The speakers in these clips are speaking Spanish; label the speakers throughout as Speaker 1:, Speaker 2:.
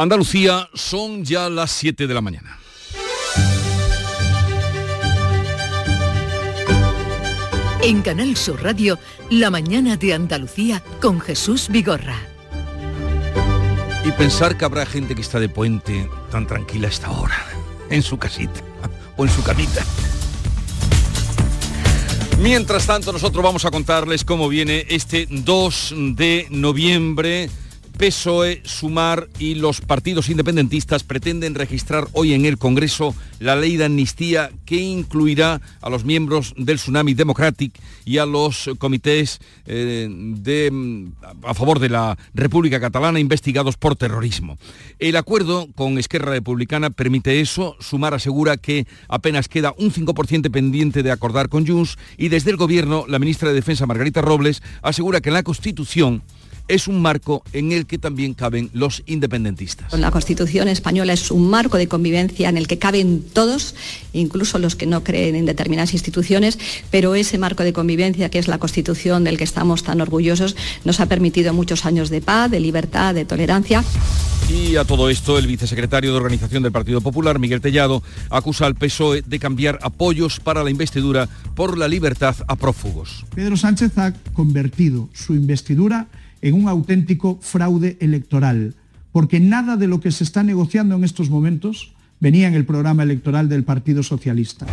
Speaker 1: Andalucía son ya las 7 de la mañana.
Speaker 2: En Canal Sur Radio, La mañana de Andalucía con Jesús Vigorra.
Speaker 1: Y pensar que habrá gente que está de puente tan tranquila a esta hora, en su casita o en su camita. Mientras tanto, nosotros vamos a contarles cómo viene este 2 de noviembre PSOE, Sumar y los partidos independentistas pretenden registrar hoy en el Congreso la ley de amnistía que incluirá a los miembros del Tsunami Democratic y a los comités eh, de, a favor de la República Catalana investigados por terrorismo. El acuerdo con Esquerra Republicana permite eso. Sumar asegura que apenas queda un 5% pendiente de acordar con Junts y desde el Gobierno la ministra de Defensa Margarita Robles asegura que en la Constitución es un marco en el que también caben los independentistas.
Speaker 3: La Constitución española es un marco de convivencia en el que caben todos, incluso los que no creen en determinadas instituciones, pero ese marco de convivencia que es la Constitución del que estamos tan orgullosos nos ha permitido muchos años de paz, de libertad, de tolerancia.
Speaker 1: Y a todo esto, el vicesecretario de Organización del Partido Popular, Miguel Tellado, acusa al PSOE de cambiar apoyos para la investidura por la libertad a prófugos.
Speaker 4: Pedro Sánchez ha convertido su investidura en un auténtico fraude electoral, porque nada de lo que se está negociando en estos momentos venía en el programa electoral del Partido Socialista.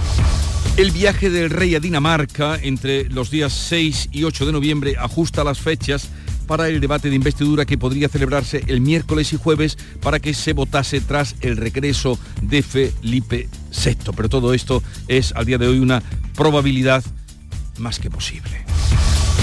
Speaker 1: El viaje del rey a Dinamarca entre los días 6 y 8 de noviembre ajusta las fechas para el debate de investidura que podría celebrarse el miércoles y jueves para que se votase tras el regreso de Felipe VI. Pero todo esto es al día de hoy una probabilidad más que posible.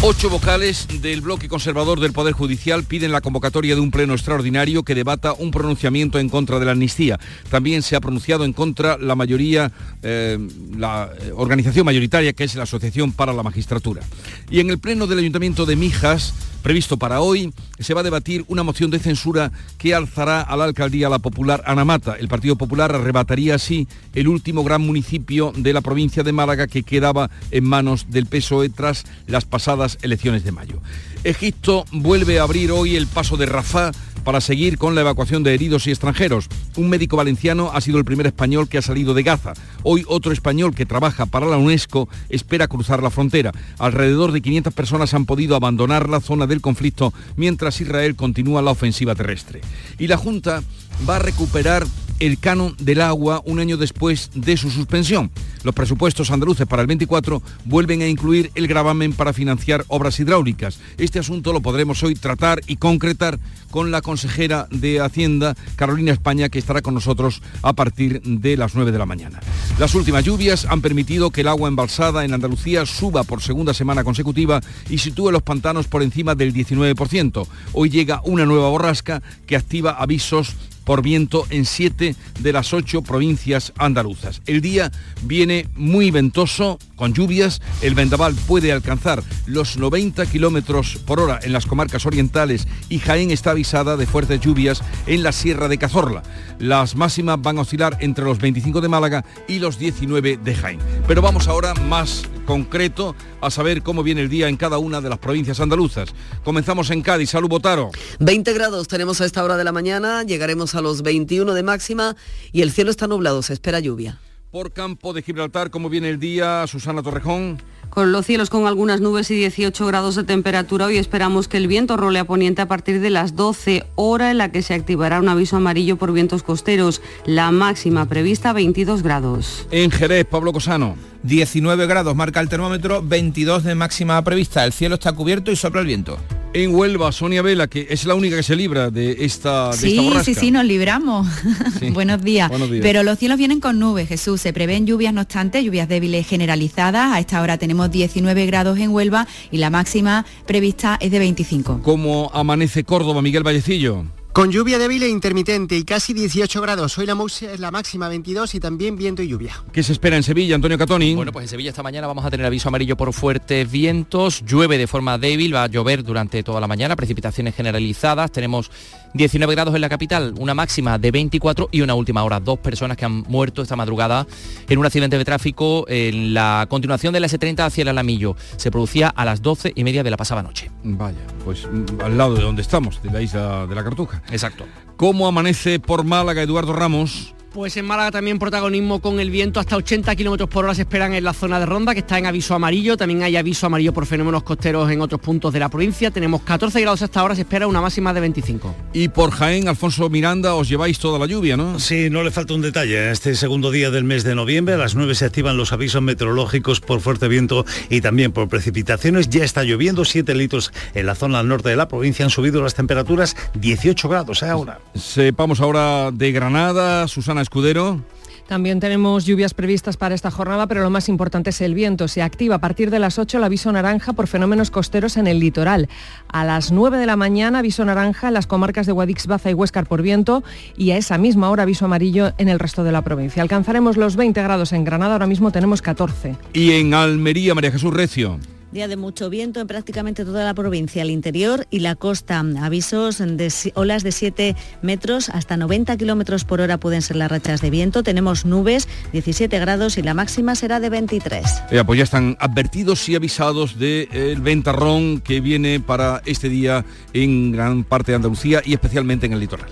Speaker 1: Ocho vocales del bloque conservador del Poder Judicial piden la convocatoria de un pleno extraordinario que debata un pronunciamiento en contra de la amnistía. También se ha pronunciado en contra la mayoría, eh, la eh, organización mayoritaria que es la Asociación para la Magistratura. Y en el pleno del Ayuntamiento de Mijas, previsto para hoy, se va a debatir una moción de censura que alzará a la alcaldía la popular Anamata. El Partido Popular arrebataría así el último gran municipio de la provincia de Málaga que quedaba en manos del PSOE tras las pasadas elecciones de mayo. Egipto vuelve a abrir hoy el paso de Rafah para seguir con la evacuación de heridos y extranjeros. Un médico valenciano ha sido el primer español que ha salido de Gaza. Hoy otro español que trabaja para la UNESCO espera cruzar la frontera. Alrededor de 500 personas han podido abandonar la zona del conflicto mientras Israel continúa la ofensiva terrestre. Y la Junta va a recuperar el canon del agua un año después de su suspensión. Los presupuestos andaluces para el 24 vuelven a incluir el gravamen para financiar obras hidráulicas. Este asunto lo podremos hoy tratar y concretar con la consejera de Hacienda, Carolina España, que estará con nosotros a partir de las 9 de la mañana. Las últimas lluvias han permitido que el agua embalsada en Andalucía suba por segunda semana consecutiva y sitúe los pantanos por encima del 19%. Hoy llega una nueva borrasca que activa avisos por viento en siete de las ocho provincias andaluzas. El día viene muy ventoso, con lluvias. El vendaval puede alcanzar los 90 kilómetros por hora en las comarcas orientales y Jaén está avisada de fuertes lluvias en la Sierra de Cazorla. Las máximas van a oscilar entre los 25 de Málaga y los 19 de Jaén. Pero vamos ahora más concreto a saber cómo viene el día en cada una de las provincias andaluzas. Comenzamos en Cádiz. Salud, Botaro.
Speaker 5: 20 grados tenemos a esta hora de la mañana, llegaremos a los 21 de máxima y el cielo está nublado, se espera lluvia.
Speaker 1: Por campo de Gibraltar, ¿cómo viene el día, Susana Torrejón?
Speaker 6: Con los cielos con algunas nubes y 18 grados de temperatura, hoy esperamos que el viento role a poniente a partir de las 12, hora en la que se activará un aviso amarillo por vientos costeros. La máxima prevista 22 grados.
Speaker 1: En Jerez, Pablo Cosano.
Speaker 7: 19 grados marca el termómetro, 22 de máxima prevista. El cielo está cubierto y sopla el viento.
Speaker 1: En Huelva, Sonia Vela, que es la única que se libra de esta, de
Speaker 8: sí,
Speaker 1: esta
Speaker 8: Sí, sí, nos libramos. Buenos, días.
Speaker 1: Buenos días.
Speaker 8: Pero los cielos vienen con nubes, Jesús. Se prevén lluvias, no obstante, lluvias débiles generalizadas. A esta hora tenemos 19 grados en Huelva y la máxima prevista es de 25.
Speaker 1: ¿Cómo amanece Córdoba, Miguel Vallecillo?
Speaker 9: Con lluvia débil e intermitente y casi 18 grados. Hoy la, es la máxima 22 y también viento y lluvia.
Speaker 1: ¿Qué se espera en Sevilla, Antonio Catoni?
Speaker 10: Bueno, pues en Sevilla esta mañana vamos a tener aviso amarillo por fuertes vientos. Llueve de forma débil, va a llover durante toda la mañana, precipitaciones generalizadas. Tenemos
Speaker 11: 19 grados en la capital, una máxima de 24 y una última hora. Dos personas que han muerto esta madrugada en un accidente de tráfico en la continuación de la S30 hacia el Alamillo. Se producía a las 12 y media de la pasada noche.
Speaker 1: Vaya, pues mm, al lado de donde estamos, de la isla de la Cartuja.
Speaker 11: Exacto.
Speaker 1: ¿Cómo amanece por Málaga Eduardo Ramos?
Speaker 12: Pues en Málaga también protagonismo con el viento hasta 80 kilómetros por hora se esperan en la zona de Ronda, que está en aviso amarillo. También hay aviso amarillo por fenómenos costeros en otros puntos de la provincia. Tenemos 14 grados hasta ahora, se espera una máxima de 25.
Speaker 1: Y por Jaén, Alfonso Miranda, os lleváis toda la lluvia, ¿no?
Speaker 13: Sí, no le falta un detalle. Este segundo día del mes de noviembre, a las 9 se activan los avisos meteorológicos por fuerte viento y también por precipitaciones. Ya está lloviendo 7 litros en la zona norte de la provincia. Han subido las temperaturas 18 grados ¿eh? ahora.
Speaker 1: Sepamos ahora de Granada, Susana Escudero.
Speaker 14: También tenemos lluvias previstas para esta jornada, pero lo más importante es el viento. Se activa a partir de las 8 el aviso naranja por fenómenos costeros en el litoral. A las 9 de la mañana aviso naranja en las comarcas de Guadix, Baza y Huéscar por viento y a esa misma hora aviso amarillo en el resto de la provincia. Alcanzaremos los 20 grados en Granada, ahora mismo tenemos 14.
Speaker 1: Y en Almería, María Jesús Recio.
Speaker 15: Día de mucho viento en prácticamente toda la provincia, el interior y la costa. Avisos de olas de 7 metros hasta 90 kilómetros por hora pueden ser las rachas de viento. Tenemos nubes, 17 grados y la máxima será de 23.
Speaker 1: Ya, pues ya están advertidos y avisados del ventarrón que viene para este día en gran parte de Andalucía y especialmente en el litoral.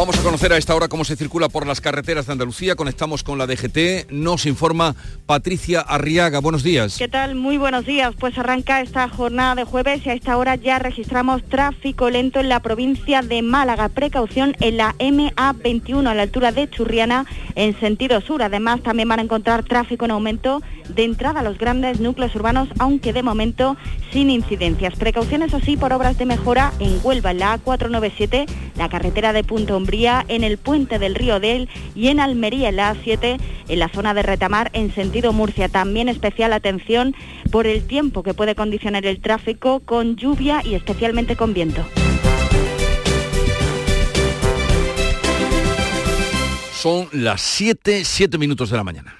Speaker 1: Vamos a conocer a esta hora cómo se circula por las carreteras de Andalucía. Conectamos con la DGT. Nos informa Patricia Arriaga. Buenos días.
Speaker 16: ¿Qué tal? Muy buenos días. Pues arranca esta jornada de jueves y a esta hora ya registramos tráfico lento en la provincia de Málaga. Precaución en la MA21 a la altura de Churriana en sentido sur. Además también van a encontrar tráfico en aumento de entrada a los grandes núcleos urbanos, aunque de momento sin incidencias. Precauciones así por obras de mejora en Huelva, en la A497, la carretera de Punto en el puente del río Del y en Almería, en la A7, en la zona de Retamar, en sentido Murcia. También especial atención por el tiempo que puede condicionar el tráfico con lluvia y especialmente con viento.
Speaker 1: Son las 7, 7 minutos de la mañana.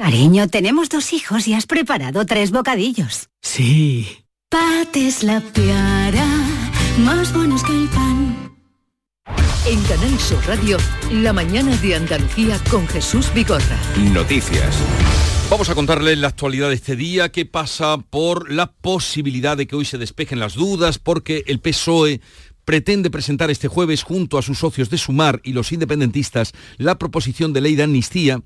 Speaker 17: Cariño, tenemos dos hijos y has preparado tres bocadillos.
Speaker 18: Sí.
Speaker 17: Pates la piara, más buenos que el pan.
Speaker 2: En Canal Sur Radio, la mañana de Andalucía con Jesús Bigorra.
Speaker 1: Noticias. Vamos a contarles la actualidad de este día que pasa por la posibilidad de que hoy se despejen las dudas porque el PSOE pretende presentar este jueves junto a sus socios de Sumar y los independentistas la proposición de ley de amnistía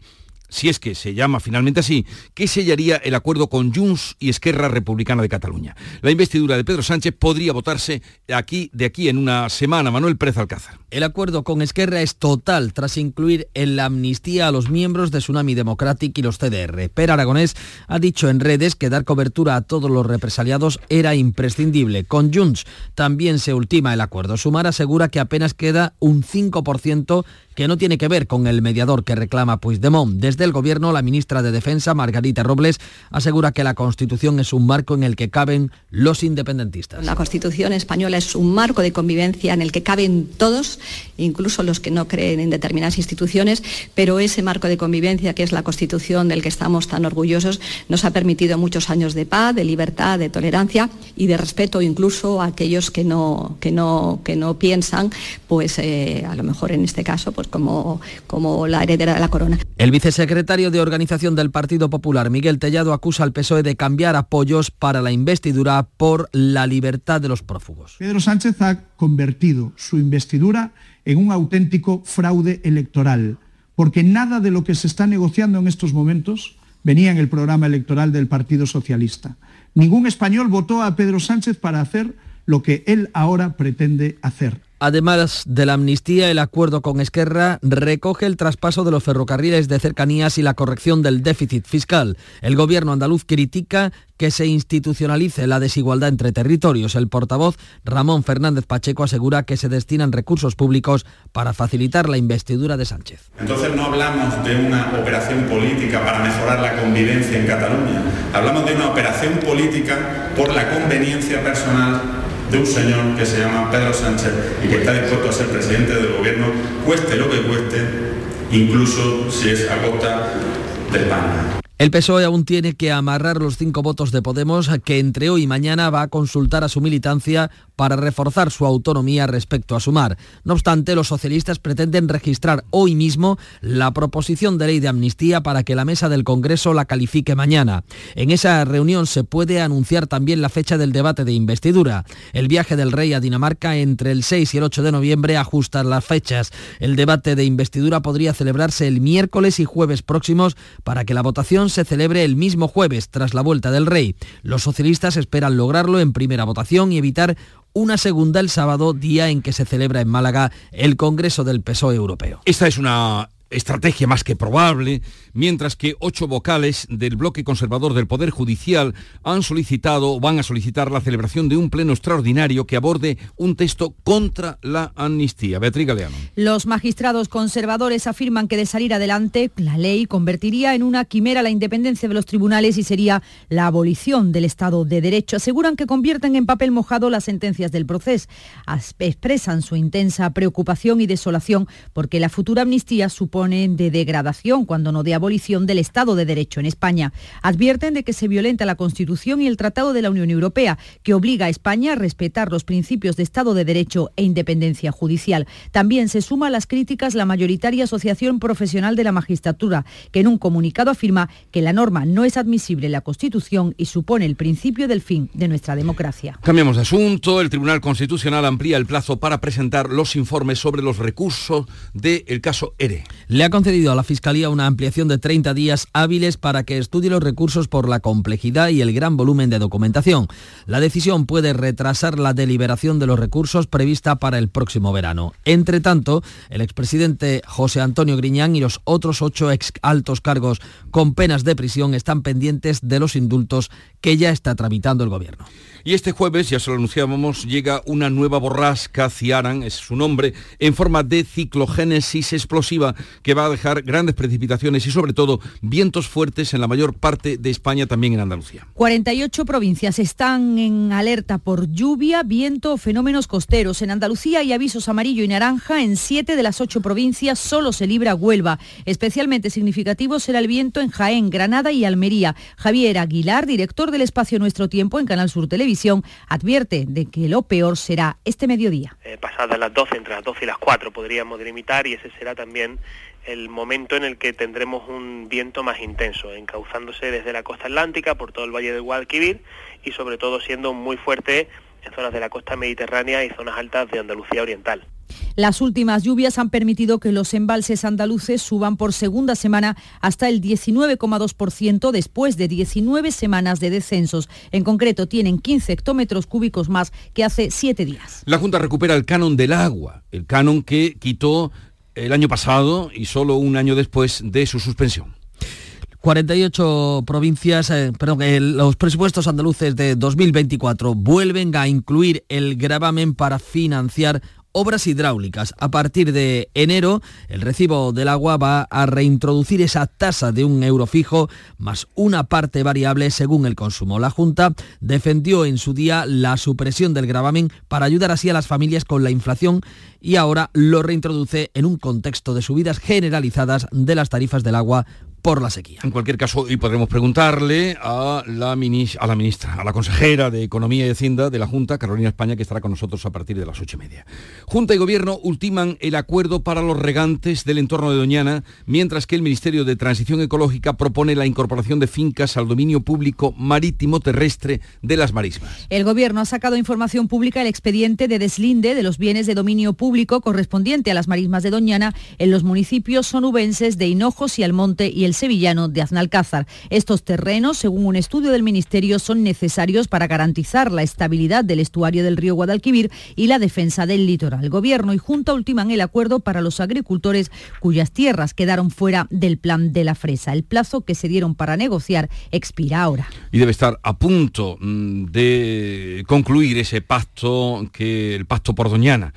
Speaker 1: si es que se llama finalmente así, que sellaría el acuerdo con Junts y Esquerra Republicana de Cataluña. La investidura de Pedro Sánchez podría votarse aquí, de aquí en una semana. Manuel Pérez Alcázar.
Speaker 19: El acuerdo con Esquerra es total tras incluir en la amnistía a los miembros de Tsunami Democratic y los CDR. Per Aragonés ha dicho en redes que dar cobertura a todos los represaliados era imprescindible. Con Junts también se ultima el acuerdo. Sumar asegura que apenas queda un 5% que no tiene que ver con el mediador que reclama Puigdemont. Desde el Gobierno, la ministra de Defensa, Margarita Robles, asegura que la Constitución es un marco en el que caben los independentistas.
Speaker 3: La Constitución española es un marco de convivencia en el que caben todos, incluso los que no creen en determinadas instituciones, pero ese marco de convivencia, que es la Constitución del que estamos tan orgullosos, nos ha permitido muchos años de paz, de libertad, de tolerancia y de respeto incluso a aquellos que no, que no, que no piensan, pues eh, a lo mejor en este caso, pues como, como la heredera de la corona.
Speaker 19: El vicesecretario de Organización del Partido Popular, Miguel Tellado, acusa al PSOE de cambiar apoyos para la investidura por la libertad de los prófugos.
Speaker 4: Pedro Sánchez ha convertido su investidura en un auténtico fraude electoral, porque nada de lo que se está negociando en estos momentos venía en el programa electoral del Partido Socialista. Ningún español votó a Pedro Sánchez para hacer lo que él ahora pretende hacer
Speaker 19: Además de la amnistía, el acuerdo con Esquerra recoge el traspaso de los ferrocarriles de cercanías y la corrección del déficit fiscal. El gobierno andaluz critica que se institucionalice la desigualdad entre territorios. El portavoz Ramón Fernández Pacheco asegura que se destinan recursos públicos para facilitar la investidura de Sánchez.
Speaker 20: Entonces no hablamos de una operación política para mejorar la convivencia en Cataluña, hablamos de una operación política por la conveniencia personal de un señor que se llama Pedro Sánchez y que está dispuesto a ser presidente del gobierno, cueste lo que cueste, incluso si es a costa de España.
Speaker 19: El PSOE aún tiene que amarrar los cinco votos de Podemos que entre hoy y mañana va a consultar a su militancia para reforzar su autonomía respecto a Sumar. No obstante, los socialistas pretenden registrar hoy mismo la proposición de ley de amnistía para que la mesa del Congreso la califique mañana. En esa reunión se puede anunciar también la fecha del debate de investidura. El viaje del rey a Dinamarca entre el 6 y el 8 de noviembre ajusta las fechas. El debate de investidura podría celebrarse el miércoles y jueves próximos para que la votación se celebre el mismo jueves tras la vuelta del rey. Los socialistas esperan lograrlo en primera votación y evitar una segunda el sábado, día en que se celebra en Málaga el Congreso del PSOE Europeo.
Speaker 1: Esta es una estrategia más que probable, mientras que ocho vocales del bloque conservador del Poder Judicial han solicitado o van a solicitar la celebración de un pleno extraordinario que aborde un texto contra la amnistía. Beatriz Galeano.
Speaker 21: Los magistrados conservadores afirman que de salir adelante, la ley convertiría en una quimera la independencia de los tribunales y sería la abolición del Estado de Derecho. Aseguran que convierten en papel mojado las sentencias del proceso. Expresan su intensa preocupación y desolación porque la futura amnistía supone de degradación, cuando no de abolición del Estado de Derecho en España. Advierten de que se violenta la Constitución y el Tratado de la Unión Europea, que obliga a España a respetar los principios de Estado de Derecho e independencia judicial. También se suma a las críticas la mayoritaria Asociación Profesional de la Magistratura, que en un comunicado afirma que la norma no es admisible en la Constitución y supone el principio del fin de nuestra democracia.
Speaker 1: Cambiamos de asunto. El Tribunal Constitucional amplía el plazo para presentar los informes sobre los recursos del caso ERE
Speaker 19: le ha concedido a la Fiscalía una ampliación de 30 días hábiles para que estudie los recursos por la complejidad y el gran volumen de documentación. La decisión puede retrasar la deliberación de los recursos prevista para el próximo verano. Entre tanto, el expresidente José Antonio Griñán y los otros ocho ex altos cargos con penas de prisión están pendientes de los indultos que ya está tramitando el Gobierno.
Speaker 1: Y este jueves, ya se lo anunciábamos, llega una nueva borrasca, Ciaran es su nombre, en forma de ciclogénesis explosiva que va a dejar grandes precipitaciones y sobre todo vientos fuertes en la mayor parte de España, también en Andalucía.
Speaker 21: 48 provincias están en alerta por lluvia, viento o fenómenos costeros. En Andalucía hay avisos amarillo y naranja. En siete de las ocho provincias solo se libra Huelva. Especialmente significativo será el viento en Jaén, Granada y Almería. Javier Aguilar, director del espacio Nuestro Tiempo en Canal Sur Televisión, advierte de que lo peor será este mediodía.
Speaker 22: Eh, pasadas las 12, entre las 12 y las 4 podríamos delimitar y ese será también el momento en el que tendremos un viento más intenso, encauzándose desde la costa atlántica por todo el valle del Guadalquivir y sobre todo siendo muy fuerte en zonas de la costa mediterránea y zonas altas de Andalucía Oriental.
Speaker 21: Las últimas lluvias han permitido que los embalses andaluces suban por segunda semana hasta el 19,2% después de 19 semanas de descensos. En concreto, tienen 15 hectómetros cúbicos más que hace siete días.
Speaker 1: La Junta recupera el canon del agua, el canon que quitó el año pasado y solo un año después de su suspensión.
Speaker 19: 48 provincias, eh, perdón, eh, los presupuestos andaluces de 2024 vuelven a incluir el gravamen para financiar obras hidráulicas. A partir de enero, el recibo del agua va a reintroducir esa tasa de un euro fijo más una parte variable según el consumo. La Junta defendió en su día la supresión del gravamen para ayudar así a las familias con la inflación y ahora lo reintroduce en un contexto de subidas generalizadas de las tarifas del agua por la sequía.
Speaker 1: En cualquier caso, hoy podremos preguntarle a la, a la ministra, a la consejera de Economía y Hacienda de la Junta, Carolina España, que estará con nosotros a partir de las ocho y media. Junta y Gobierno ultiman el acuerdo para los regantes del entorno de Doñana, mientras que el Ministerio de Transición Ecológica propone la incorporación de fincas al dominio público marítimo terrestre de las marismas.
Speaker 21: El Gobierno ha sacado información pública el expediente de deslinde de los bienes de dominio público correspondiente a las marismas de Doñana en los municipios sonubenses de Hinojos y Almonte y el sevillano de Aznalcázar. Estos terrenos, según un estudio del Ministerio, son necesarios para garantizar la estabilidad del estuario del río Guadalquivir y la defensa del litoral. Gobierno y Junta ultiman el acuerdo para los agricultores cuyas tierras quedaron fuera del plan de la fresa. El plazo que se dieron para negociar expira ahora.
Speaker 1: Y debe estar a punto mm, de concluir ese pacto que el pacto por Doñana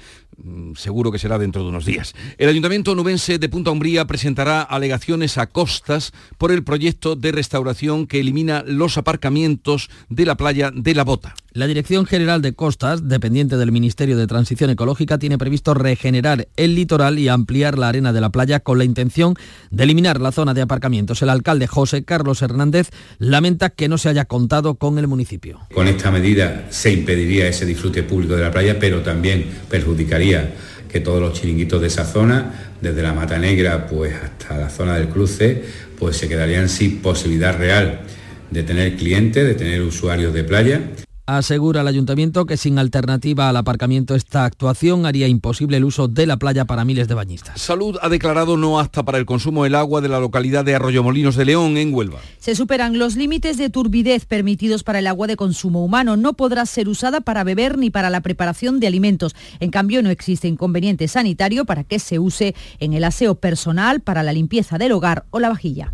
Speaker 1: seguro que será dentro de unos días. El Ayuntamiento nubense de Punta Umbría presentará alegaciones a costas por el proyecto de restauración que elimina los aparcamientos de la playa de La Bota.
Speaker 19: La Dirección General de Costas, dependiente del Ministerio de Transición Ecológica, tiene previsto regenerar el litoral y ampliar la arena de la playa con la intención de eliminar la zona de aparcamientos. El alcalde José Carlos Hernández lamenta que no se haya contado con el municipio.
Speaker 23: Con esta medida se impediría ese disfrute público de la playa, pero también perjudicaría que todos los chiringuitos de esa zona, desde la Mata Negra pues hasta la zona del cruce, pues se quedarían sin posibilidad real de tener clientes, de tener usuarios de playa
Speaker 19: Asegura el ayuntamiento que sin alternativa al aparcamiento esta actuación haría imposible el uso de la playa para miles de bañistas.
Speaker 1: Salud ha declarado no apta para el consumo del agua de la localidad de Arroyomolinos de León, en Huelva.
Speaker 21: Se superan los límites de turbidez permitidos para el agua de consumo humano. No podrá ser usada para beber ni para la preparación de alimentos. En cambio, no existe inconveniente sanitario para que se use en el aseo personal, para la limpieza del hogar o la vajilla.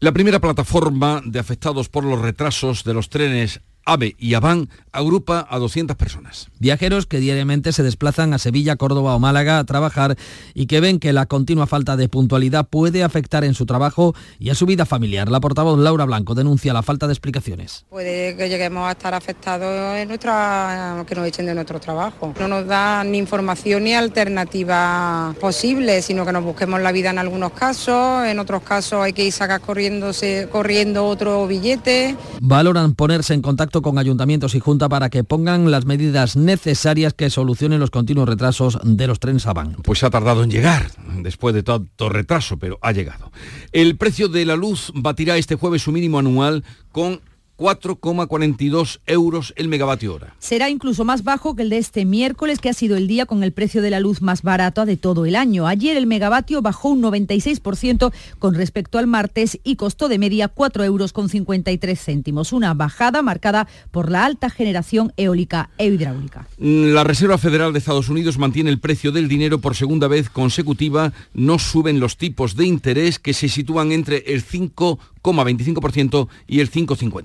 Speaker 1: La primera plataforma de afectados por los retrasos de los trenes AVE y AVAN agrupa a 200 personas.
Speaker 19: Viajeros que diariamente se desplazan a Sevilla, Córdoba o Málaga a trabajar y que ven que la continua falta de puntualidad puede afectar en su trabajo y a su vida familiar. La portavoz Laura Blanco denuncia la falta de explicaciones.
Speaker 24: Puede que lleguemos a estar afectados en nuestra, que nos echen de nuestro trabajo. No nos da ni información ni alternativa posible, sino que nos busquemos la vida en algunos casos, en otros casos hay que ir sacar corriéndose, corriendo otro billete.
Speaker 19: Valoran ponerse en contacto con ayuntamientos y junta para que pongan las medidas necesarias que solucionen los continuos retrasos de los trenes AVAN.
Speaker 1: Pues ha tardado en llegar, después de tanto retraso, pero ha llegado. El precio de la luz batirá este jueves su mínimo anual con 4,42 euros el megavatio hora.
Speaker 21: Será incluso más bajo que el de este miércoles, que ha sido el día con el precio de la luz más barato de todo el año. Ayer el megavatio bajó un 96% con respecto al martes y costó de media 4 euros con 53 céntimos, una bajada marcada por la alta generación eólica e hidráulica.
Speaker 1: La Reserva Federal de Estados Unidos mantiene el precio del dinero por segunda vez consecutiva, no suben los tipos de interés que se sitúan entre el 5 25% y el 5,50.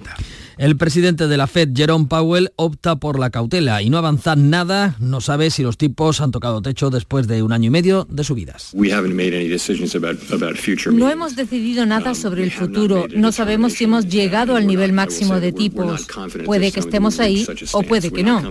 Speaker 19: El presidente de la Fed, Jerome Powell, opta por la cautela y no avanza nada, no sabe si los tipos han tocado techo después de un año y medio de subidas.
Speaker 25: No hemos decidido nada sobre el futuro, no sabemos si hemos llegado al nivel máximo de tipos. Puede que estemos ahí o puede que no.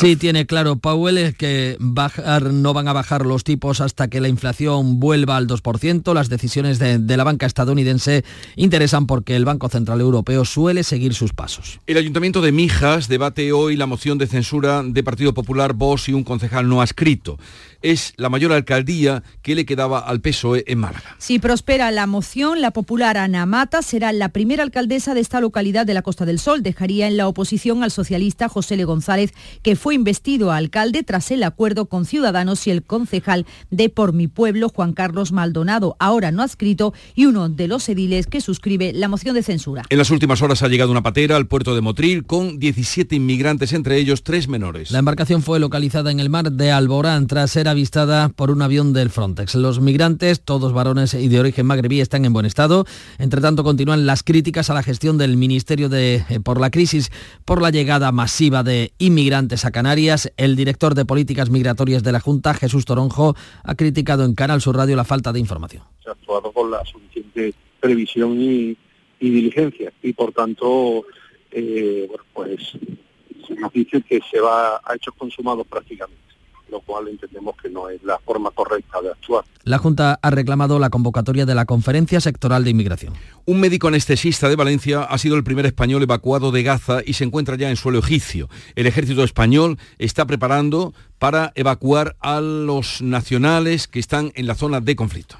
Speaker 19: Sí tiene claro Powell es que bajar, no van a bajar los tipos hasta que la inflación vuelva al 2%, las decisiones de de la banca estadounidense interesan porque el Banco Central Europeo suele seguir sus pasos.
Speaker 1: El Ayuntamiento de Mijas debate hoy la moción de censura de Partido Popular, Vox y un concejal no adscrito es la mayor alcaldía que le quedaba al PSOE en Málaga.
Speaker 21: Si prospera la moción, la popular Ana Mata será la primera alcaldesa de esta localidad de la Costa del Sol. Dejaría en la oposición al socialista José Le González, que fue investido alcalde tras el acuerdo con Ciudadanos y el concejal de Por mi Pueblo, Juan Carlos Maldonado, ahora no adscrito y uno de los ediles que suscribe la moción de censura.
Speaker 1: En las últimas horas ha llegado una patera al puerto de Motril con 17 inmigrantes, entre ellos tres menores.
Speaker 19: La embarcación fue localizada en el mar de Alborán tras ser avistada por un avión del Frontex. Los migrantes, todos varones y de origen magrebí, están en buen estado. Entre tanto, continúan las críticas a la gestión del Ministerio de, eh, por la crisis por la llegada masiva de inmigrantes a Canarias. El director de Políticas Migratorias de la Junta, Jesús Toronjo, ha criticado en Canal Sur Radio la falta de información.
Speaker 26: Se ha actuado con la suficiente previsión y, diligencia y, por tanto, eh, pues se nos dice que se va a hechos consumados prácticamente cual entendemos que no es la forma correcta de actuar.
Speaker 19: La Junta ha reclamado la convocatoria de la Conferencia Sectoral de Inmigración.
Speaker 1: Un médico anestesista de Valencia ha sido el primer español evacuado de Gaza y se encuentra ya en suelo egipcio. El ejército español está preparando para evacuar a los nacionales que están en la zona de conflicto.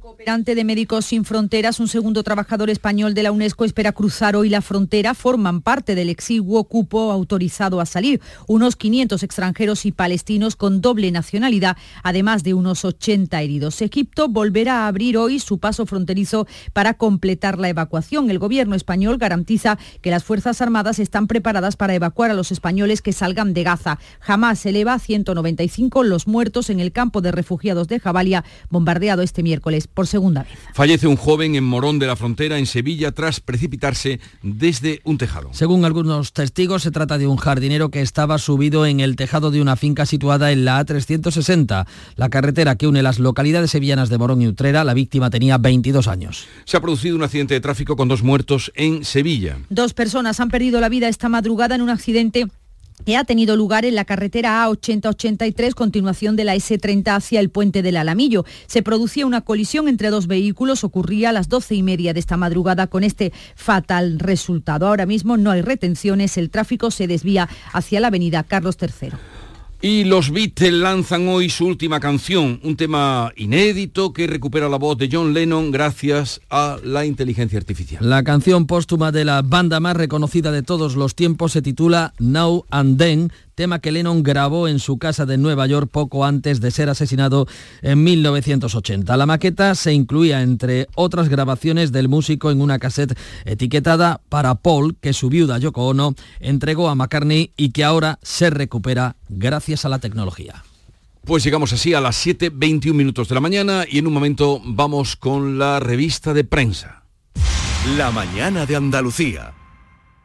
Speaker 21: Operante de Médicos Sin Fronteras, un segundo trabajador español de la UNESCO espera cruzar hoy la frontera. Forman parte del exiguo cupo autorizado a salir. Unos 500 extranjeros y palestinos con doble nacionalidad, además de unos 80 heridos. Egipto volverá a abrir hoy su paso fronterizo para completar la evacuación. El gobierno español garantiza que las Fuerzas Armadas están preparadas para evacuar a los españoles que salgan de Gaza. Jamás eleva a 195 los muertos en el campo de refugiados de Jabalia, bombardeado este miércoles segunda vez.
Speaker 1: Fallece un joven en Morón de la Frontera, en Sevilla, tras precipitarse desde un tejado.
Speaker 19: Según algunos testigos, se trata de un jardinero que estaba subido en el tejado de una finca situada en la A360, la carretera que une las localidades sevillanas de Morón y Utrera. La víctima tenía 22 años.
Speaker 1: Se ha producido un accidente de tráfico con dos muertos en Sevilla.
Speaker 21: Dos personas han perdido la vida esta madrugada en un accidente que ha tenido lugar en la carretera A8083, continuación de la S30 hacia el puente del Alamillo. Se producía una colisión entre dos vehículos, ocurría a las doce y media de esta madrugada con este fatal resultado. Ahora mismo no hay retenciones, el tráfico se desvía hacia la avenida Carlos III.
Speaker 1: Y los Beatles lanzan hoy su última canción, un tema inédito que recupera la voz de John Lennon gracias a la inteligencia artificial.
Speaker 19: La canción póstuma de la banda más reconocida de todos los tiempos se titula Now and Then, tema que Lennon grabó en su casa de Nueva York poco antes de ser asesinado en 1980. La maqueta se incluía, entre otras grabaciones del músico, en una cassette etiquetada para Paul, que su viuda Yoko Ono entregó a McCartney y que ahora se recupera gracias a la tecnología.
Speaker 1: Pues llegamos así a las 7.21 minutos de la mañana y en un momento vamos con la revista de prensa.
Speaker 27: La mañana de Andalucía.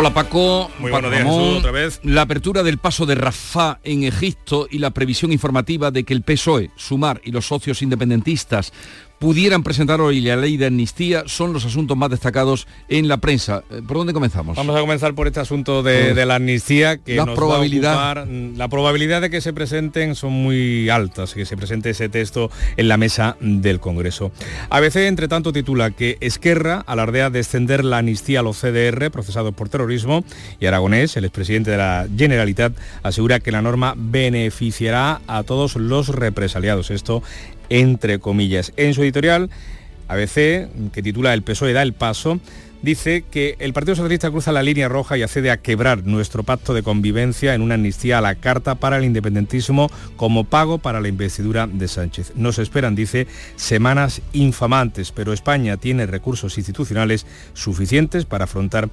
Speaker 1: Hola Paco.
Speaker 28: Muy
Speaker 1: Paco
Speaker 28: buenos días,
Speaker 1: Ramón.
Speaker 28: Jesús, otra vez.
Speaker 1: La apertura del paso de Rafah en Egipto y la previsión informativa de que el PSOE, Sumar y los socios independentistas pudieran presentar hoy la ley de amnistía son los asuntos más destacados en la prensa. Eh, ¿Por dónde comenzamos?
Speaker 28: Vamos a comenzar por este asunto de, de la amnistía que
Speaker 1: La
Speaker 28: nos
Speaker 1: probabilidad.
Speaker 28: va a ocupar- mm, la probabilidad de que se presenten son muy altas, que se presente ese texto en la mesa del Congreso. ABC, entre tanto, titula que Esquerra alardea de extender la amnistía a los CDR procesados por terrorismo y Aragonés, el expresidente de la Generalitat, asegura que la norma beneficiará a todos los represaliados. Esto entre comillas. En su editorial, ABC, que titula El PSOE da el paso, dice que el Partido Socialista cruza la línea roja y accede a quebrar nuestro pacto de convivencia en una amnistía a la carta para el independentismo como pago para la investidura de Sánchez. Nos esperan, dice, semanas infamantes, pero España tiene recursos institucionales suficientes para afrontar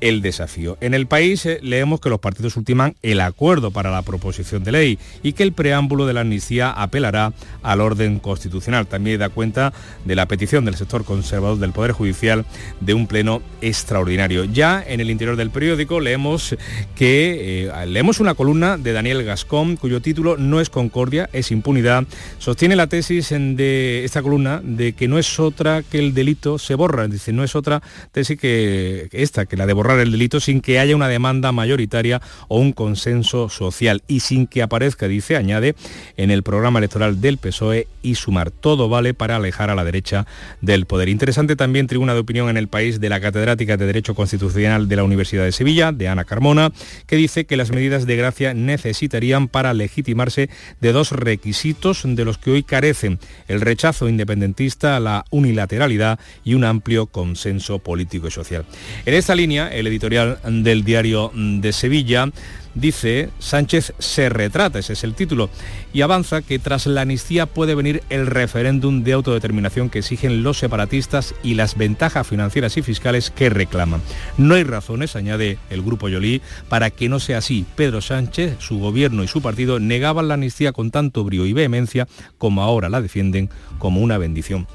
Speaker 28: el desafío. En el país eh, leemos que los partidos ultiman el acuerdo para la proposición de ley y que el preámbulo de la amnistía apelará al orden constitucional. También da cuenta de la petición del sector conservador del Poder Judicial de un pleno extraordinario. Ya en el interior del periódico leemos que eh, leemos una columna de Daniel Gascón cuyo título no es concordia, es impunidad. Sostiene la tesis en- de esta columna de que no es otra que el delito se borra. Dice, no es otra tesis que esta, que la de borrar el delito sin que haya una demanda mayoritaria o un consenso social y sin que aparezca, dice, añade, en el programa electoral del PSOE y sumar. Todo vale para alejar a la derecha del poder. Interesante también tribuna de opinión en el país de la catedrática de Derecho Constitucional de la Universidad de Sevilla, de Ana Carmona, que dice que las medidas de gracia necesitarían para legitimarse de dos requisitos de los que hoy carecen, el rechazo independentista la unilateralidad y un amplio consenso político y social. En esta línea, el editorial del diario de Sevilla dice Sánchez se retrata, ese es el título, y avanza que tras la amnistía puede venir el referéndum de autodeterminación que exigen los separatistas y las ventajas financieras y fiscales que reclaman. No hay razones, añade el grupo Yolí, para que no sea así. Pedro Sánchez, su gobierno y su partido negaban la amnistía con tanto brío y vehemencia como ahora la defienden como una bendición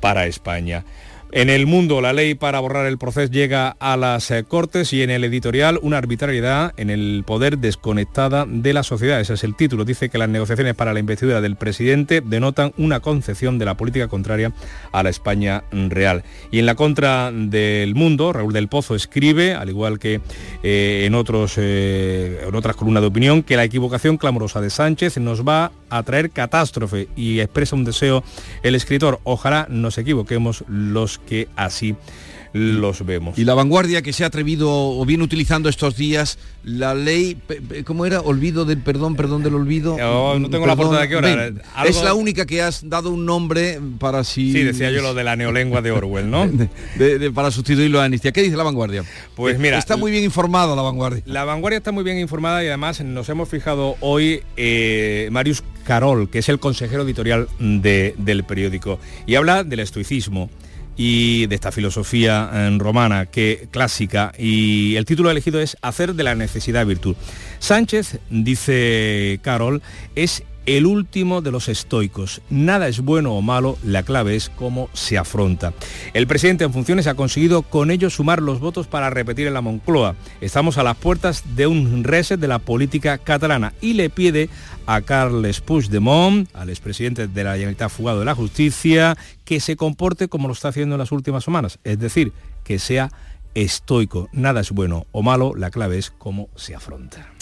Speaker 28: para España. En el mundo, la ley para borrar el proceso llega a las eh, Cortes y en el editorial una arbitrariedad en el poder desconectada de la sociedad. Ese es el título. Dice que las negociaciones para la investidura del presidente denotan una concepción de la política contraria a la España real. Y en la contra del mundo, Raúl del Pozo escribe, al igual que eh, en, otros, eh, en otras columnas de opinión, que la equivocación clamorosa de Sánchez nos va a traer catástrofe y expresa un deseo el escritor. Ojalá nos equivoquemos los que así los vemos.
Speaker 1: Y la vanguardia que se ha atrevido o viene utilizando estos días la ley, ¿cómo era? Olvido del perdón, perdón del olvido.
Speaker 28: Oh, no tengo la foto de aquí ahora.
Speaker 1: Es la única que has dado un nombre para si...
Speaker 28: Sí, decía yo lo de la neolengua de Orwell, ¿no?
Speaker 1: para sustituirlo a amnistía. ¿Qué dice la vanguardia?
Speaker 28: Pues mira...
Speaker 1: Está muy bien informada la vanguardia.
Speaker 28: La vanguardia está muy bien informada y además nos hemos fijado hoy eh, Marius Carol, que es el consejero editorial del periódico, y habla del estoicismo y de esta filosofía eh, romana que clásica y el título elegido es Hacer de la necesidad virtud. Sánchez, dice Carol, es el último de los estoicos. Nada es bueno o malo, la clave es cómo se afronta. El presidente en funciones ha conseguido con ello sumar los votos para repetir en la Moncloa. Estamos a las puertas de un reset de la política catalana y le pide a Carles Puigdemont, al expresidente de la Generalitat fugado de la Justicia, que se comporte como lo está haciendo en las últimas semanas, es decir, que sea estoico. Nada es bueno o malo, la clave es cómo se afronta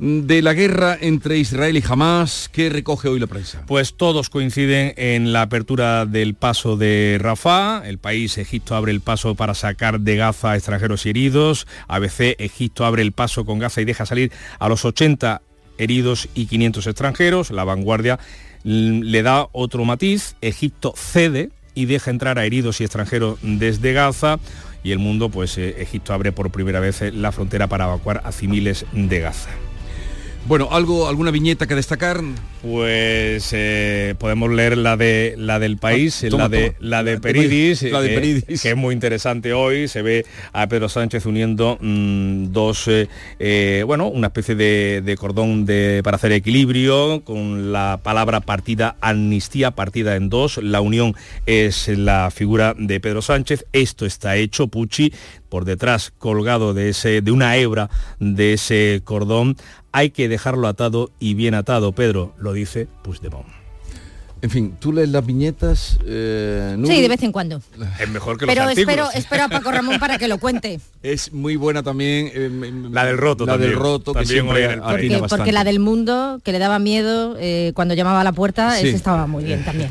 Speaker 1: de la guerra entre Israel y Hamas. ¿Qué recoge hoy la prensa?
Speaker 28: Pues todos coinciden en la apertura del paso de Rafah. El país Egipto abre el paso para sacar de Gaza a extranjeros y heridos. ABC Egipto abre el paso con Gaza y deja salir a los 80 heridos y 500 extranjeros. La vanguardia le da otro matiz. Egipto cede y deja entrar a heridos y extranjeros desde Gaza y el mundo, pues eh, Egipto abre por primera vez la frontera para evacuar a civiles de Gaza.
Speaker 1: Bueno, algo, alguna viñeta que destacar.
Speaker 28: Pues eh, podemos leer la de la del país, ah, la de la de Peridis, la de Peridis. que es muy interesante hoy. Se ve a Pedro Sánchez uniendo mm, dos, eh, eh, bueno, una especie de, cordón de, para hacer equilibrio con la palabra partida amnistía, partida en dos. La unión es la figura de Pedro Sánchez. Esto está hecho, Pucci, por detrás colgado de ese de una hebra de ese cordón hay que dejarlo atado y bien atado, Pedro, lo dice Puigdemont.
Speaker 1: En fin, tú lees las viñetas.
Speaker 29: Eh, sí, de vez en cuando.
Speaker 28: Es mejor que
Speaker 29: Pero
Speaker 28: los
Speaker 29: espero, espero a Paco Ramón para que lo cuente.
Speaker 1: Es muy buena también. Eh,
Speaker 28: la del roto
Speaker 1: la
Speaker 28: también.
Speaker 1: del roto,
Speaker 28: que
Speaker 29: siempre porque, porque, la del mundo, que le daba miedo eh, cuando llamaba a la puerta, estaba muy bien también.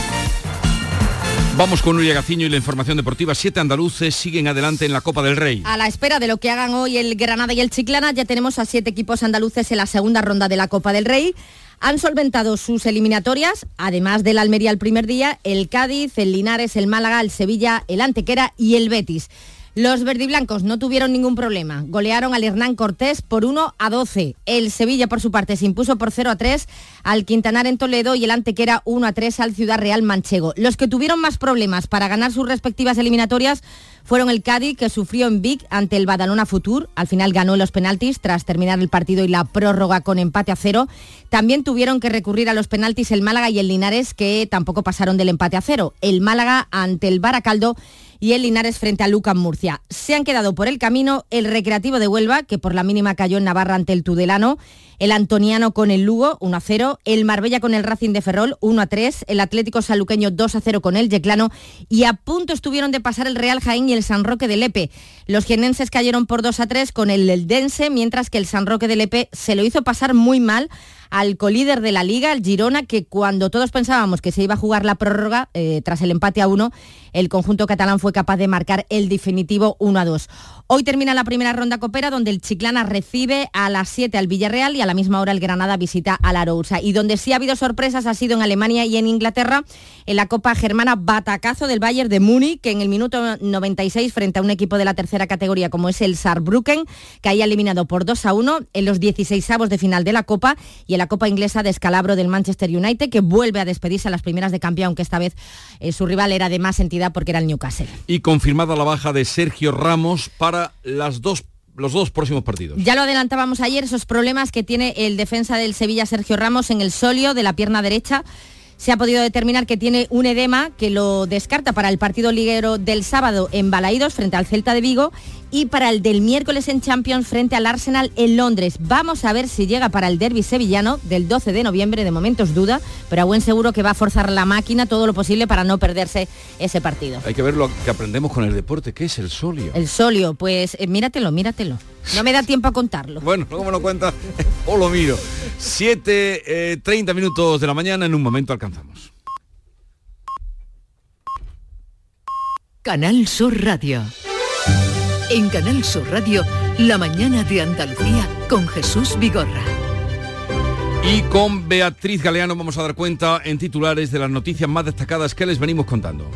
Speaker 1: Vamos con Nuria Gaciño y la información deportiva. Siete andaluces siguen adelante en la Copa del Rey.
Speaker 29: A la espera de lo que hagan hoy el Granada y el Chiclana, ya tenemos a siete equipos andaluces en la segunda ronda de la Copa del Rey. Han solventado sus eliminatorias, además del Almería el primer día, el Cádiz, el Linares, el Málaga, el Sevilla, el Antequera y el Betis. Los verdiblancos no tuvieron ningún problema. Golearon al Hernán Cortés por 1 a 12. El Sevilla, por su parte, se impuso por 0 a 3 al Quintanar en Toledo y el Antequera 1 a 3 al Ciudad Real Manchego. Los que tuvieron más problemas para ganar sus respectivas eliminatorias fueron el Cádiz, que sufrió en Vic ante el Badalona Futur. Al final ganó los penaltis tras terminar el partido y la prórroga con empate a cero. También tuvieron que recurrir a los penaltis el Málaga y el Linares, que tampoco pasaron del empate a cero. El Málaga ante el Baracaldo y el Linares frente a Lucan Murcia. Se han quedado por el camino el Recreativo de Huelva, que por la mínima cayó en Navarra ante el Tudelano, el Antoniano con el Lugo 1 a 0, el Marbella con el Racing de Ferrol 1 a 3, el Atlético Saluqueño 2 a 0 con el Yeclano y a punto estuvieron de pasar el Real Jaén y el San Roque de Lepe. Los jienenses cayeron por 2 a 3 con el Eldense, mientras que el San Roque de Lepe se lo hizo pasar muy mal al colíder de la liga, el Girona, que cuando todos pensábamos que se iba a jugar la prórroga, eh, tras el empate a uno, el conjunto catalán fue capaz de marcar el definitivo 1 a 2. Hoy termina la primera ronda copera donde el Chiclana recibe a las 7 al Villarreal y a la misma hora el Granada visita a la Arousa. Y donde sí ha habido sorpresas ha sido en Alemania y en Inglaterra en la Copa Germana batacazo del Bayern de Múnich que en el minuto 96 frente a un equipo de la tercera categoría como es el Saarbrücken que haya eliminado por 2 a 1 en los 16 avos de final de la Copa y en la Copa inglesa de escalabro del Manchester United que vuelve a despedirse a las primeras de campeón aunque esta vez eh, su rival era de más entidad porque era el Newcastle.
Speaker 1: Y confirmada la baja de Sergio Ramos dos los dos próximos partidos.
Speaker 29: Ya lo adelantábamos ayer, esos problemas que tiene el defensa del Sevilla Sergio Ramos en el solio de la pierna derecha se ha podido determinar que tiene un edema que lo descarta para el partido liguero del sábado en Balaídos frente al Celta de Vigo y para el del miércoles en Champions frente al Arsenal en Londres. Vamos a ver si llega para el derby sevillano del 12 de noviembre, de momentos duda, pero a buen seguro que va a forzar la máquina todo lo posible para no perderse ese partido.
Speaker 1: Hay que ver lo que aprendemos con el deporte, que es el solio.
Speaker 29: El solio, pues eh, míratelo, míratelo. No me da tiempo a contarlo.
Speaker 1: Bueno, luego me lo cuenta o lo miro. 7, 30 eh, minutos de la mañana, en un momento alcanzamos.
Speaker 2: Canal Sur Radio. En Canal Sur Radio, la mañana de Andalucía con Jesús Vigorra.
Speaker 1: Y con Beatriz Galeano vamos a dar cuenta en titulares de las noticias más destacadas que les venimos contando.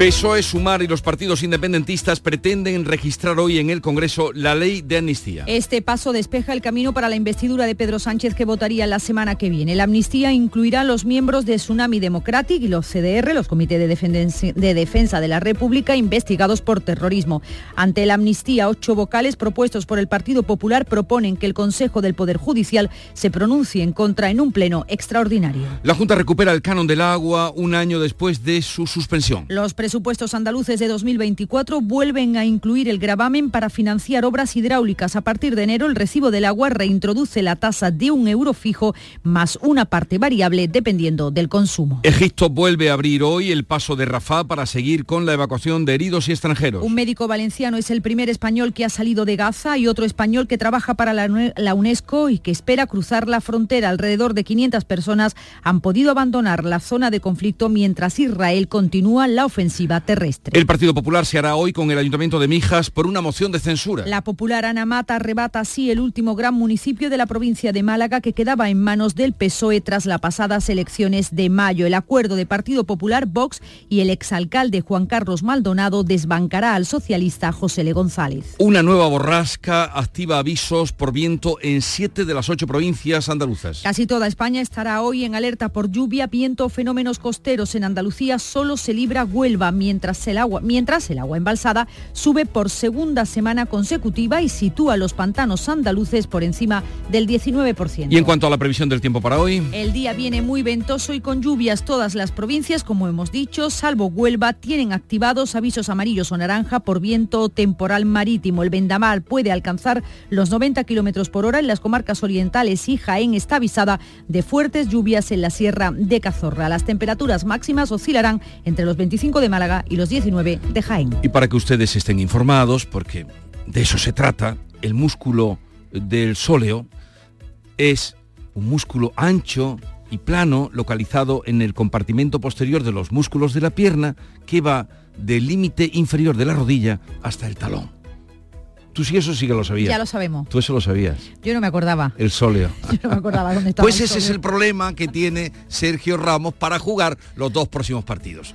Speaker 1: PSOE, Sumar y los partidos independentistas pretenden registrar hoy en el Congreso la ley de amnistía.
Speaker 21: Este paso despeja el camino para la investidura de Pedro Sánchez que votaría la semana que viene. La amnistía incluirá a los miembros de Tsunami Democratic y los CDR, los Comités de, de Defensa de la República, investigados por terrorismo. Ante la amnistía, ocho vocales propuestos por el Partido Popular proponen que el Consejo del Poder Judicial se pronuncie en contra en un pleno extraordinario.
Speaker 1: La Junta recupera el canon del agua un año después de su suspensión.
Speaker 21: Los presupuestos andaluces de 2024 vuelven a incluir el gravamen para financiar obras hidráulicas. A partir de enero, el recibo del agua reintroduce la tasa de un euro fijo más una parte variable dependiendo del consumo.
Speaker 1: Egipto vuelve a abrir hoy el paso de Rafah para seguir con la evacuación de heridos y extranjeros.
Speaker 21: Un médico valenciano es el primer español que ha salido de Gaza y otro español que trabaja para la UNESCO y que espera cruzar la frontera. Alrededor de 500 personas han podido abandonar la zona de conflicto mientras Israel continúa la ofensiva terrestre.
Speaker 1: El Partido Popular se hará hoy con el Ayuntamiento de Mijas por una moción de censura.
Speaker 21: La popular Anamata arrebata así el último gran municipio de la provincia de Málaga que quedaba en manos del PSOE tras las pasadas elecciones de mayo. El acuerdo de Partido Popular, Vox y el exalcalde Juan Carlos Maldonado desbancará al socialista José Le González.
Speaker 1: Una nueva borrasca activa avisos por viento en siete de las ocho provincias andaluzas.
Speaker 21: Casi toda España estará hoy en alerta por lluvia, viento fenómenos costeros. En Andalucía solo se libra Huelva mientras el agua, mientras el agua embalsada sube por segunda semana consecutiva y sitúa los pantanos andaluces por encima del 19%.
Speaker 1: Y en cuanto a la previsión del tiempo para hoy,
Speaker 21: el día viene muy ventoso y con lluvias. Todas las provincias, como hemos dicho, salvo Huelva, tienen activados avisos amarillos o naranja por viento temporal marítimo. El vendamal puede alcanzar los 90 kilómetros por hora en las comarcas orientales y Jaén está avisada de fuertes lluvias en la sierra de Cazorra. Las temperaturas máximas oscilarán entre los 25 de Málaga y los 19 de Jaén.
Speaker 1: Y para que ustedes estén informados, porque de eso se trata, el músculo del sóleo es un músculo ancho y plano localizado en el compartimento posterior de los músculos de la pierna que va del límite inferior de la rodilla hasta el talón. Tú sí eso sí que lo sabías.
Speaker 21: Ya lo sabemos.
Speaker 1: Tú eso lo sabías.
Speaker 21: Yo no me acordaba.
Speaker 1: El sóleo.
Speaker 21: Yo no me acordaba dónde estaba.
Speaker 1: Pues ese es el problema que tiene Sergio Ramos para jugar los dos próximos partidos.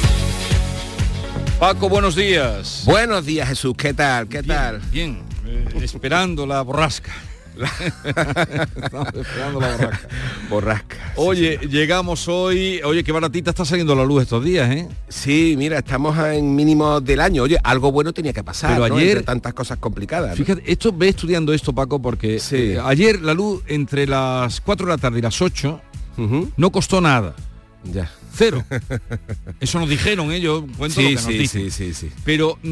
Speaker 1: Paco, buenos días.
Speaker 30: Buenos días, Jesús. ¿Qué tal? ¿Qué tal?
Speaker 1: Bien, eh, esperando la borrasca. Estamos esperando la borrasca.
Speaker 30: Borrasca.
Speaker 1: Oye, llegamos hoy. Oye, qué baratita está saliendo la luz estos días, ¿eh?
Speaker 30: Sí, mira, estamos en mínimos del año. Oye, algo bueno tenía que pasar.
Speaker 1: Pero ayer-
Speaker 30: tantas cosas complicadas. ¿no?
Speaker 1: Fíjate, esto ve estudiando esto, Paco, porque eh, ayer la luz entre las 4 de la tarde y las 8 no costó nada.
Speaker 30: Ya.
Speaker 1: Cero. Eso nos dijeron ellos, cuento
Speaker 30: Sí,
Speaker 1: lo que nos
Speaker 30: sí,
Speaker 1: dicen.
Speaker 30: sí, sí, sí.
Speaker 1: Pero mm,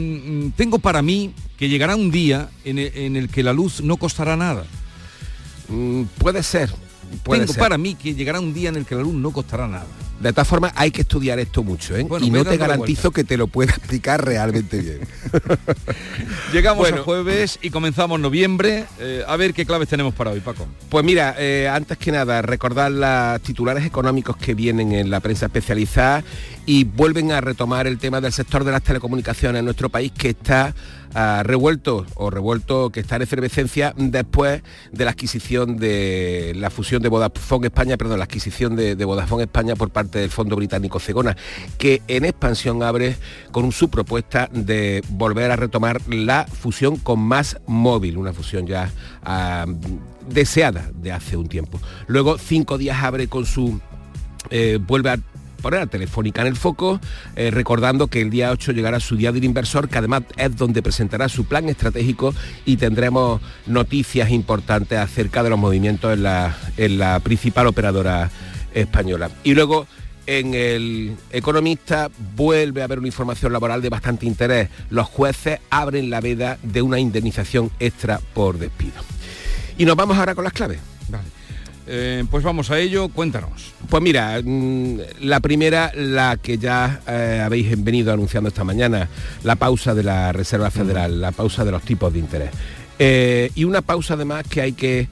Speaker 1: mm, tengo para mí que llegará un día en el, en el que la luz no costará nada.
Speaker 30: Mm, puede ser. Puede
Speaker 1: tengo
Speaker 30: ser.
Speaker 1: para mí que llegará un día en el que la luz no costará nada.
Speaker 30: De todas formas, hay que estudiar esto mucho, ¿eh?
Speaker 1: Bueno,
Speaker 30: y no te garantizo que te lo pueda explicar realmente bien.
Speaker 1: Llegamos
Speaker 30: Bueno.
Speaker 1: a jueves y comenzamos noviembre. Eh, a ver qué claves tenemos para hoy, Paco.
Speaker 30: Pues mira, eh, antes que nada, recordar los titulares económicos que vienen en la prensa especializada y vuelven a retomar el tema del sector de las telecomunicaciones en nuestro país que está ah, revuelto o revuelto, que está en efervescencia después de la adquisición de la fusión de Vodafone España, perdón, la adquisición de, de España por parte del fondo británico Cegona, que en expansión abre con su propuesta de volver a retomar la fusión con más móvil, una fusión ya ah, deseada de hace un tiempo. Luego cinco días abre con su eh, vuelve a poner a Telefónica en el foco, eh, recordando que el día 8 llegará su día del inversor, que además es donde presentará su plan estratégico y tendremos noticias importantes acerca de los movimientos en la, en la principal operadora española. Y luego en el Economista vuelve a haber una información laboral de bastante interés. Los jueces abren la veda de una indemnización extra por despido. Y nos vamos ahora con las claves.
Speaker 1: Eh, pues vamos a ello, cuéntanos.
Speaker 30: Pues mira, mm, la primera, la que ya eh, habéis venido anunciando esta mañana, la pausa de la Reserva Federal, la pausa de los tipos de interés. Eh, y una pausa además que hay que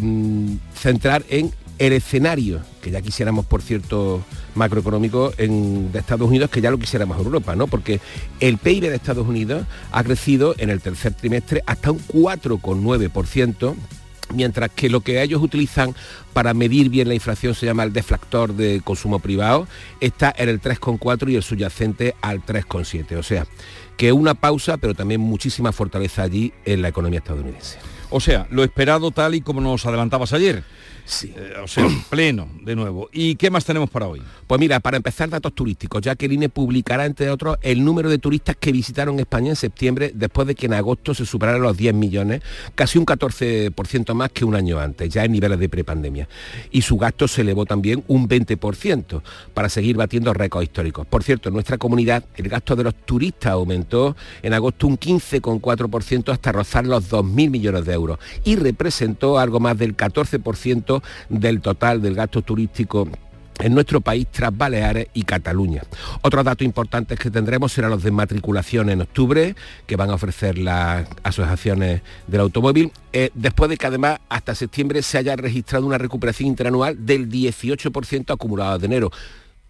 Speaker 30: mm, centrar en el escenario, que ya quisiéramos, por cierto, macroeconómico en, de Estados Unidos, que ya lo quisiéramos Europa, ¿no? Porque el PIB de Estados Unidos ha crecido en el tercer trimestre hasta un 4,9%, mientras que lo que ellos utilizan para medir bien la inflación se llama el deflactor de consumo privado, está en el 3,4 y el subyacente al 3,7. O sea, que una pausa, pero también muchísima fortaleza allí en la economía estadounidense.
Speaker 1: O sea, lo esperado tal y como nos adelantabas ayer.
Speaker 30: Sí.
Speaker 1: Eh, o sea, pleno, de nuevo. ¿Y qué más tenemos para hoy?
Speaker 30: Pues mira, para empezar datos turísticos, ya que el INE publicará, entre otros, el número de turistas que visitaron España en septiembre, después de que en agosto se superaran los 10 millones, casi un 14% más que un año antes, ya en niveles de prepandemia. Y su gasto se elevó también un 20% para seguir batiendo récords históricos. Por cierto, en nuestra comunidad el gasto de los turistas aumentó en agosto un 15,4% hasta rozar los 2.000 millones de euros y representó algo más del 14% del total del gasto turístico en nuestro país tras Baleares y Cataluña. Otros datos importantes que tendremos serán los de matriculación en octubre, que van a ofrecer las asociaciones del automóvil, eh, después de que además hasta septiembre se haya registrado una recuperación interanual del 18% acumulado de enero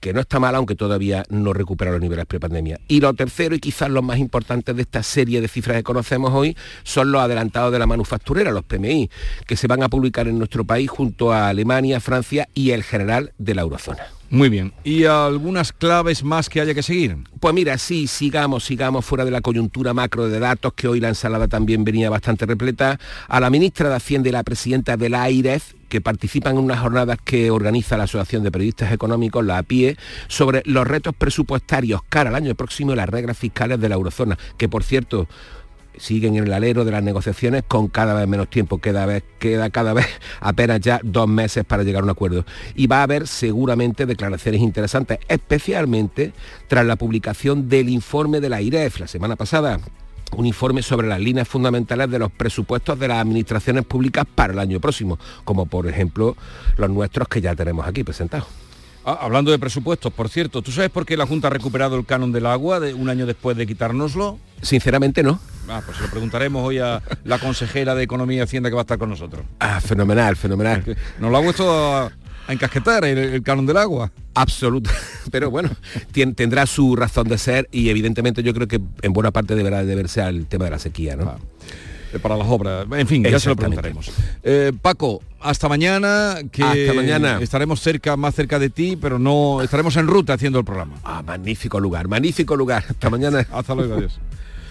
Speaker 30: que no está mal, aunque todavía no recupera los niveles prepandemia. Y lo tercero, y quizás los más importantes de esta serie de cifras que conocemos hoy, son los adelantados de la manufacturera, los PMI, que se van a publicar en nuestro país junto a Alemania, Francia y el general de la eurozona.
Speaker 1: Muy bien. ¿Y algunas claves más que haya que seguir?
Speaker 30: Pues mira, sí, sigamos, sigamos fuera de la coyuntura macro de datos, que hoy la ensalada también venía bastante repleta. A la ministra de Hacienda y la presidenta de la AIREF, que participan en unas jornadas que organiza la Asociación de Periodistas Económicos, la APIE, sobre los retos presupuestarios cara al año próximo y las reglas fiscales de la eurozona, que por cierto siguen en el alero de las negociaciones con cada vez menos tiempo, queda, cada vez apenas ya dos meses para llegar a un acuerdo. Y va a haber seguramente declaraciones interesantes, especialmente tras la publicación del informe de la IREF la semana pasada un informe sobre las líneas fundamentales de los presupuestos de las administraciones públicas para el año próximo, como por ejemplo los nuestros que ya tenemos aquí presentados.
Speaker 1: Ah, hablando de presupuestos, por cierto, ¿tú sabes por qué la Junta ha recuperado el canon del agua de un año después de quitárnoslo?
Speaker 30: Sinceramente no.
Speaker 1: Ah, pues se lo preguntaremos hoy a la consejera de Economía y Hacienda que va a estar con nosotros.
Speaker 30: Ah, fenomenal, fenomenal.
Speaker 1: Nos lo ha puesto a, encasquetar el, el canon del agua.
Speaker 30: Absoluto, pero bueno, tien, tendrá su razón de ser y evidentemente yo creo que en buena parte deberá deberse al tema de la sequía, ¿no?
Speaker 1: Ah, para las obras, en fin, ya se lo preguntaremos. Eh, Paco, hasta mañana, que
Speaker 30: Hasta mañana.
Speaker 1: estaremos cerca, más cerca de ti, pero no estaremos en ruta haciendo el programa.
Speaker 30: Ah, magnífico lugar, magnífico lugar. Hasta mañana.
Speaker 1: Hasta luego, adiós.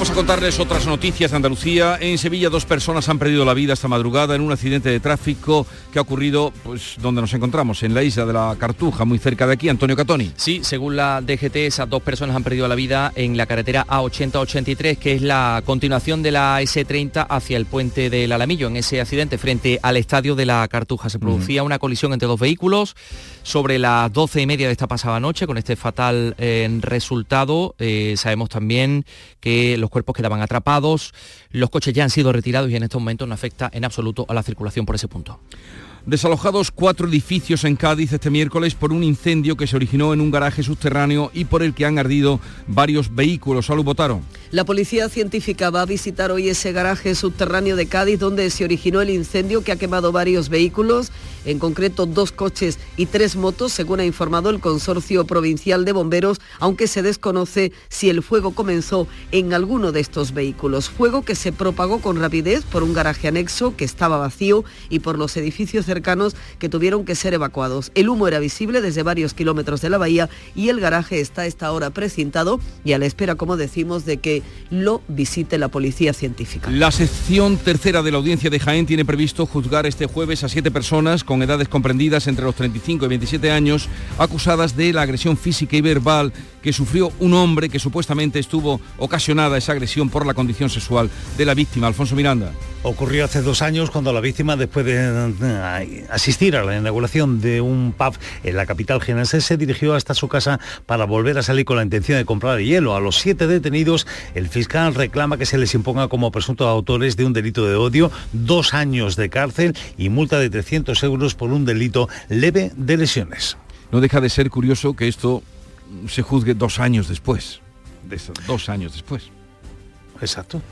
Speaker 1: Vamos a contarles otras noticias de Andalucía. En Sevilla dos personas han perdido la vida esta madrugada en un accidente de tráfico que ha ocurrido pues donde nos encontramos, en la isla de la Cartuja, muy cerca de aquí. Antonio Catoni.
Speaker 11: Sí, según la DGT, esas dos personas han perdido la vida en la carretera A8083, que es la continuación de la S30 hacia el puente del Alamillo. En ese accidente frente al estadio de la Cartuja se producía una colisión entre dos vehículos sobre las 12 y media de esta pasada noche con este fatal eh, resultado. Eh, sabemos también que los cuerpos quedaban atrapados, los coches ya han sido retirados y en estos momentos no afecta en absoluto a la circulación por ese punto.
Speaker 1: Desalojados cuatro edificios en Cádiz este miércoles por un incendio que se originó en un garaje subterráneo y por el que han ardido varios vehículos. Salud Botaro.
Speaker 31: La policía científica va a visitar hoy ese garaje subterráneo de Cádiz donde se originó el incendio que ha quemado varios vehículos, en concreto dos coches y tres motos, según ha informado el Consorcio Provincial de Bomberos, aunque se desconoce si el fuego comenzó en alguno de estos vehículos. Fuego que se propagó con rapidez por un garaje anexo que estaba vacío y por los edificios cercanos que tuvieron que ser evacuados. El humo era visible desde varios kilómetros de la bahía y el garaje está a esta hora precintado y a la espera, como decimos, de que lo visite la policía científica.
Speaker 1: La sección tercera de la audiencia de Jaén tiene previsto juzgar este jueves a siete personas con edades comprendidas entre los 35 y 27 años acusadas de la agresión física y verbal que sufrió un hombre que supuestamente estuvo ocasionada esa agresión por la condición sexual de la víctima. Alfonso Miranda.
Speaker 13: Ocurrió hace dos años cuando la víctima, después de asistir a la inauguración de un pub en la capital jienense, se dirigió hasta su casa para volver a salir con la intención de comprar hielo. A los siete detenidos, el fiscal reclama que se les imponga como presuntos autores de un delito de odio dos años de cárcel y multa de 300 euros por un delito leve de lesiones.
Speaker 1: No deja de ser curioso que esto se juzgue dos años después. De esos dos años después.
Speaker 13: Exacto.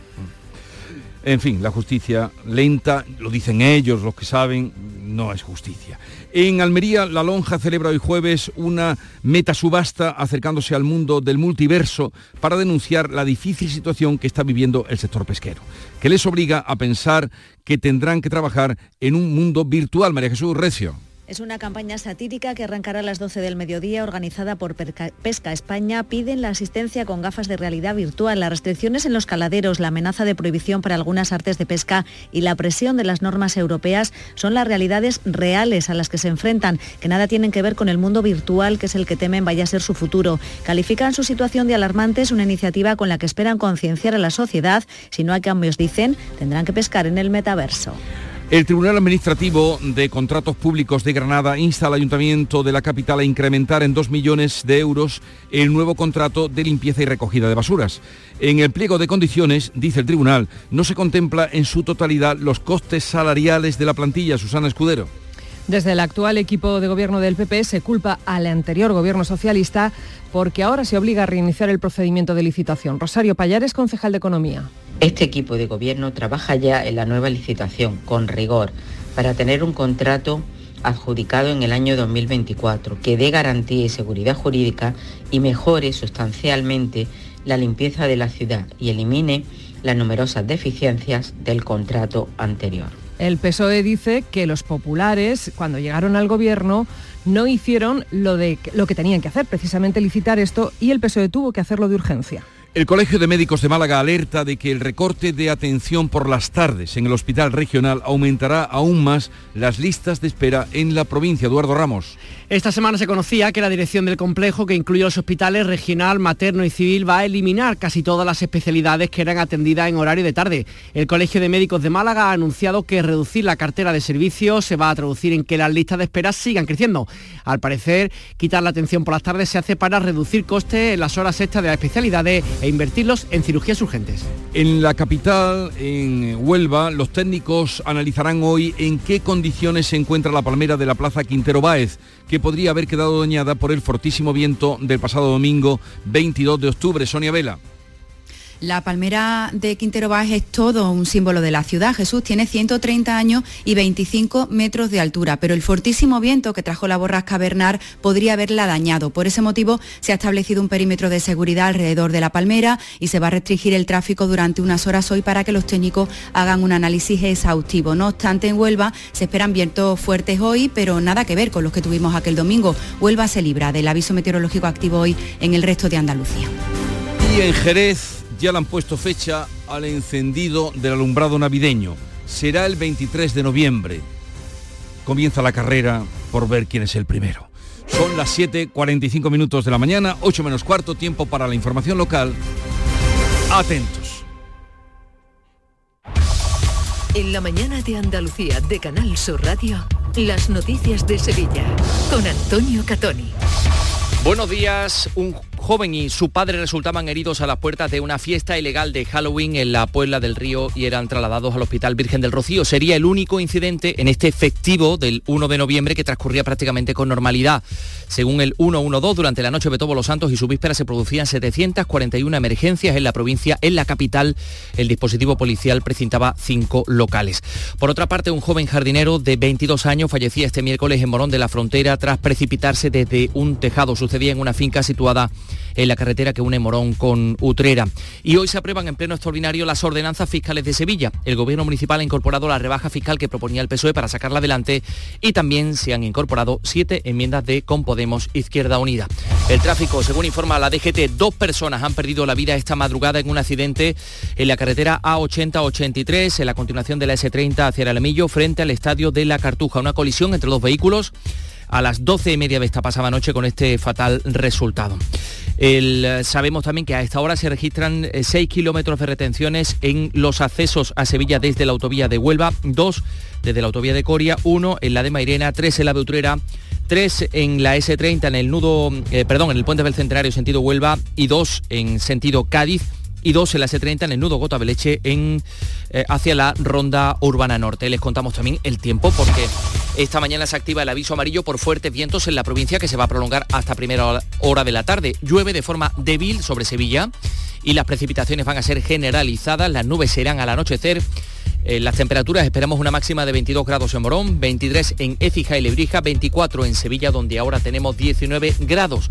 Speaker 1: En fin, la justicia lenta, lo dicen ellos, los que saben, no es justicia. En Almería, La Lonja celebra hoy jueves una metasubasta acercándose al mundo del multiverso para denunciar la difícil situación que está viviendo el sector pesquero, que les obliga a pensar que tendrán que trabajar en un mundo virtual. María Jesús Recio.
Speaker 15: Es una campaña satírica que arrancará a las 12 del mediodía, organizada por Pesca España. Piden la asistencia con gafas de realidad virtual, las restricciones en los caladeros, la amenaza de prohibición para algunas artes de pesca y la presión de las normas europeas son las realidades reales a las que se enfrentan, que nada tienen que ver con el mundo virtual, que es el que temen vaya a ser su futuro. Califican su situación de alarmante, es una iniciativa con la que esperan concienciar a la sociedad. Si no hay cambios, dicen, tendrán que pescar en el metaverso.
Speaker 1: El Tribunal Administrativo de Contratos Públicos de Granada insta al Ayuntamiento de la capital a incrementar en 2 millones de euros el nuevo contrato de limpieza y recogida de basuras. En el pliego de condiciones, dice el Tribunal, no se contempla en su totalidad los costes salariales de la plantilla. Susana Escudero.
Speaker 14: Desde el actual equipo de gobierno del PP se culpa al anterior gobierno socialista porque ahora se obliga a reiniciar el procedimiento de licitación. Rosario Payares, concejal de Economía.
Speaker 32: Este equipo de gobierno trabaja ya en la nueva licitación con rigor para tener un contrato adjudicado en el año 2024 que dé garantía y seguridad jurídica y mejore sustancialmente la limpieza de la ciudad y elimine las numerosas deficiencias del contrato anterior.
Speaker 14: El PSOE dice que los populares, cuando llegaron al gobierno, no hicieron lo, de, lo que tenían que hacer, precisamente licitar esto, y el PSOE tuvo que hacerlo de urgencia.
Speaker 1: El Colegio de Médicos de Málaga alerta de que el recorte de atención por las tardes en el hospital regional aumentará aún más las listas de espera en la provincia. Eduardo Ramos.
Speaker 33: Esta semana se conocía que la dirección del complejo, que incluye los hospitales regional, materno y civil, va a eliminar casi todas las especialidades que eran atendidas en horario de tarde. El Colegio de Médicos de Málaga ha anunciado que reducir la cartera de servicios se va a traducir en que las listas de espera sigan creciendo. Al parecer, quitar la atención por las tardes se hace para reducir costes en las horas extras de las especialidades e invertirlos en cirugías urgentes.
Speaker 1: En la capital, en Huelva, los técnicos analizarán hoy en qué condiciones se encuentra la palmera de la Plaza Quintero Báez, que podría haber quedado dañada por el fortísimo viento del pasado domingo 22 de octubre. Sonia Vela.
Speaker 34: La palmera de Quintero Baix es todo un símbolo de la ciudad. Jesús tiene 130 años y 25 metros de altura, pero el fortísimo viento que trajo la borrasca Bernard podría haberla dañado. Por ese motivo se ha establecido un perímetro de seguridad alrededor de la palmera y se va a restringir el tráfico durante unas horas hoy para que los técnicos hagan un análisis exhaustivo. No obstante, en Huelva se esperan vientos fuertes hoy, pero nada que ver con los que tuvimos aquel domingo. Huelva se libra del aviso meteorológico activo hoy en el resto de Andalucía.
Speaker 1: Y en Jerez ya le han puesto fecha al encendido del alumbrado navideño. Será el 23 de noviembre. Comienza la carrera por ver quién es el primero. Son las 7.45 minutos de la mañana, 8 menos cuarto, tiempo para la información local. Atentos.
Speaker 2: En la mañana de Andalucía de Canal Sur Radio, las noticias de Sevilla con Antonio Catoni.
Speaker 11: Buenos días. Un joven y su padre resultaban heridos a las puertas de una fiesta ilegal de Halloween en la Puebla del Río y eran trasladados al Hospital Virgen del Rocío. Sería el único incidente en este festivo del 1 de noviembre que transcurría prácticamente con normalidad. Según el 112, durante la noche de todos los santos y su víspera se producían 741 emergencias en la provincia. En la capital, el dispositivo policial precintaba cinco locales. Por otra parte, un joven jardinero de 22 años fallecía este miércoles en Morón de la Frontera tras precipitarse desde un tejado. Sucedía en una finca situada en la carretera que une Morón con Utrera. Y hoy se aprueban en pleno extraordinario las ordenanzas fiscales de Sevilla. El gobierno municipal ha incorporado la rebaja fiscal que proponía el PSOE para sacarla adelante y también se han incorporado siete enmiendas de Con Podemos Izquierda Unida. El tráfico, según informa la DGT, dos personas han perdido la vida esta madrugada en un accidente en la carretera A80-83, en la continuación de la S30 hacia el Alamillo, frente al estadio de la Cartuja. Una colisión entre dos vehículos a las 12 y media de esta pasada noche con este fatal resultado. El, sabemos también que a esta hora se registran 6 eh, kilómetros de retenciones en los accesos a Sevilla desde la autovía de Huelva, 2 desde la autovía de Coria, 1 en la de Mairena, 3 en la de Utrera, 3 en la S30 en el nudo, eh, perdón, en el puente del Centenario sentido Huelva y 2 en sentido Cádiz y dos en la S30 en el nudo Gota Beleche en, eh, hacia la ronda urbana norte. Les contamos también el tiempo porque esta mañana se activa el aviso amarillo por fuertes vientos en la provincia que se va a prolongar hasta primera hora de la tarde. Llueve de forma débil sobre Sevilla y las precipitaciones van a ser generalizadas. Las nubes serán al anochecer. En las temperaturas esperamos una máxima de 22 grados en Morón, 23 en Écija y Lebrija, 24 en Sevilla, donde ahora tenemos 19 grados.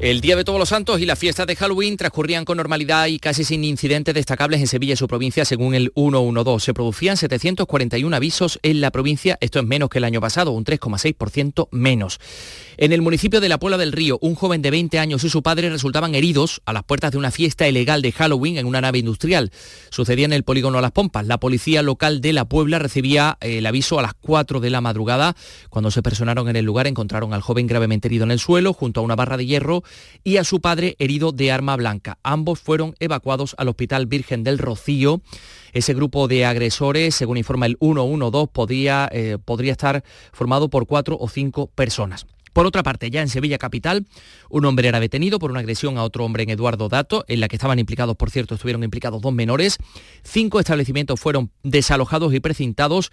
Speaker 11: El Día de Todos los Santos y la fiesta de Halloween transcurrían con normalidad y casi sin incidentes destacables en Sevilla y su provincia, según el 112. Se producían 741 avisos en la provincia, esto es menos que el año pasado, un 3,6% menos. En el municipio de La Puebla del Río, un joven de 20 años y su padre resultaban heridos a las puertas de una fiesta ilegal de Halloween en una nave industrial. Sucedía en el polígono Las Pompas. La policía local de La Puebla recibía eh, el aviso a las 4 de la madrugada. Cuando se personaron en el lugar encontraron al joven gravemente herido en el suelo junto a una barra de hierro y a su padre herido de arma blanca. Ambos fueron evacuados al Hospital Virgen del Rocío. Ese grupo de agresores, según informa el 112, podría, eh, podría estar formado por cuatro o cinco personas. Por otra parte, ya en Sevilla Capital, un hombre era detenido por una agresión a otro hombre en Eduardo Dato, en la que estaban implicados, por cierto, estuvieron implicados dos menores. Cinco establecimientos fueron desalojados y precintados.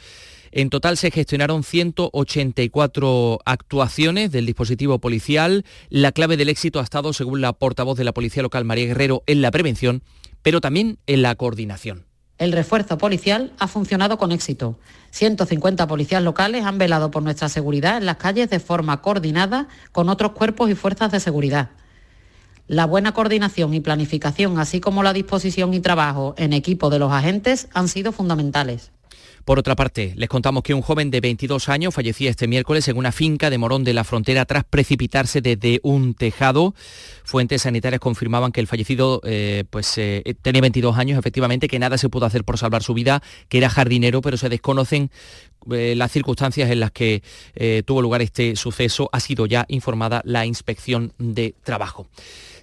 Speaker 11: En total se gestionaron 184 actuaciones del dispositivo policial. La clave del éxito ha estado, según la portavoz de la Policía Local, María Guerrero, en la prevención, pero también en la coordinación.
Speaker 35: El refuerzo policial ha funcionado con éxito. 150 policías locales han velado por nuestra seguridad en las calles de forma coordinada con otros cuerpos y fuerzas de seguridad. La buena coordinación y planificación, así como la disposición y trabajo en equipo de los agentes, han sido fundamentales.
Speaker 11: Por otra parte, les contamos que un joven de 22 años fallecía este miércoles en una finca de Morón de la Frontera tras precipitarse desde un tejado. Fuentes sanitarias confirmaban que el fallecido eh, pues, eh, tenía 22 años, efectivamente, que nada se pudo hacer por salvar su vida, que era jardinero, pero se desconocen eh, las circunstancias en las que tuvo lugar este suceso. Ha sido ya informada la inspección de trabajo.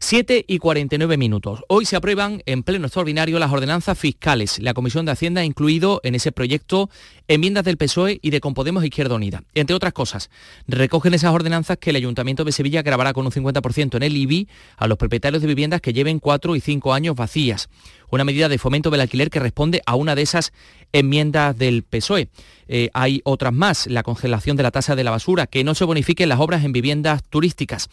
Speaker 11: 7 y 49 minutos. Hoy se aprueban en pleno extraordinario las ordenanzas fiscales. La Comisión de Hacienda ha incluido en ese proyecto enmiendas del PSOE y de Compodemos Izquierda Unida. Entre otras cosas, recogen esas ordenanzas que el Ayuntamiento de Sevilla grabará con un 50% en el IBI a los propietarios de viviendas que lleven 4 y 5 años vacías. Una medida de fomento del alquiler que responde a una de esas enmiendas del PSOE. Eh, hay otras más, la congelación de la tasa de la basura, que no se bonifiquen las obras en viviendas turísticas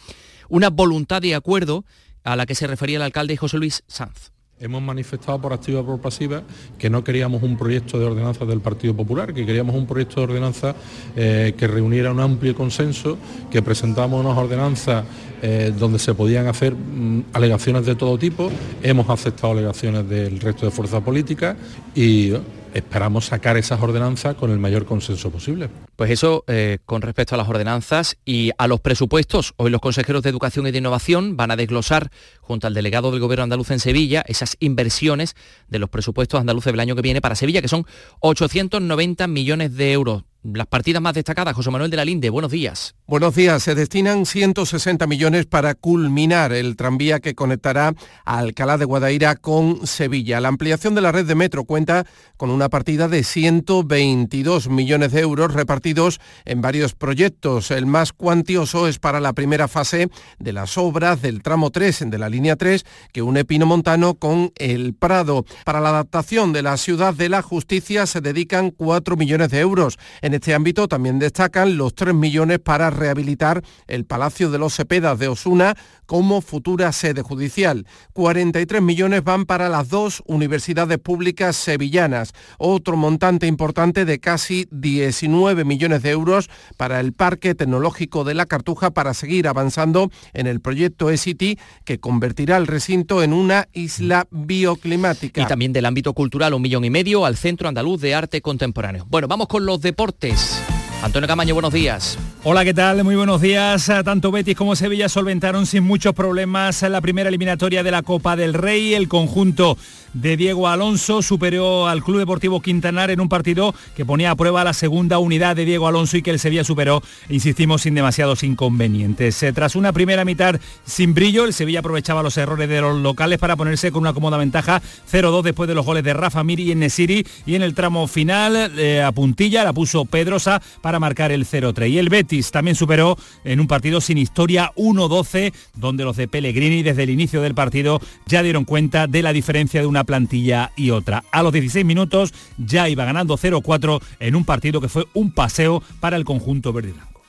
Speaker 11: una voluntad de acuerdo a la que se refería el alcalde José Luis Sanz.
Speaker 36: Hemos manifestado por activa y por pasiva que no queríamos un proyecto de ordenanza del Partido Popular, que queríamos un proyecto de ordenanza eh, que reuniera un amplio consenso, que presentamos unas ordenanzas eh, donde se podían hacer mm, alegaciones de todo tipo. Hemos aceptado alegaciones del resto de fuerzas políticas y esperamos sacar esas ordenanzas con el mayor consenso posible.
Speaker 11: Pues eso eh, con respecto a las ordenanzas y a los presupuestos. Hoy los consejeros de Educación y de Innovación van a desglosar, junto al delegado del Gobierno andaluz en Sevilla, esas inversiones de los presupuestos andaluces del año que viene para Sevilla, que son 890 millones de euros las partidas más destacadas, José Manuel de la Linde, buenos días.
Speaker 37: Buenos días. Se destinan 160 millones para culminar el tranvía que conectará a Alcalá de Guadaira con Sevilla. La ampliación de la red de metro cuenta con una partida de 122 millones de euros repartidos en varios proyectos. El más cuantioso es para la primera fase de las obras del tramo 3 de la línea 3 que une Pino Montano con El Prado. Para la adaptación de la ciudad de la justicia se dedican 4 millones de euros. En este ámbito también destacan los 3 millones para rehabilitar el Palacio de los Cepedas de Osuna como futura sede judicial. 43 millones van para las dos universidades públicas sevillanas. Otro montante importante de casi 19 millones de euros para el Parque Tecnológico de la Cartuja para seguir avanzando en el proyecto E-City que convertirá el recinto en una isla bioclimática.
Speaker 11: Y también del ámbito cultural un millón y medio al Centro Andaluz de Arte Contemporáneo. Bueno, vamos con los deportes Antonio Camaño, buenos días.
Speaker 38: Hola, ¿qué tal? Muy buenos días. Tanto Betis como Sevilla solventaron sin muchos problemas la primera eliminatoria de la Copa del Rey. El conjunto de Diego Alonso superó al Club Deportivo Quintanar en un partido que ponía a prueba la segunda unidad de Diego Alonso y que el Sevilla superó, insistimos, sin demasiados inconvenientes. Eh, tras una primera mitad sin brillo, el Sevilla aprovechaba los errores de los locales para ponerse con una cómoda ventaja 0-2 después de los goles de Rafa Mir y Nesiri y en el tramo final eh, a puntilla la puso Pedrosa para marcar el 0-3. Y el Betis también superó en un partido sin historia 1-12, donde los de Pellegrini desde el inicio del partido ya dieron cuenta de la diferencia de una plantilla y otra. A los 16 minutos ya iba ganando 0-4 en un partido que fue un paseo para el conjunto verde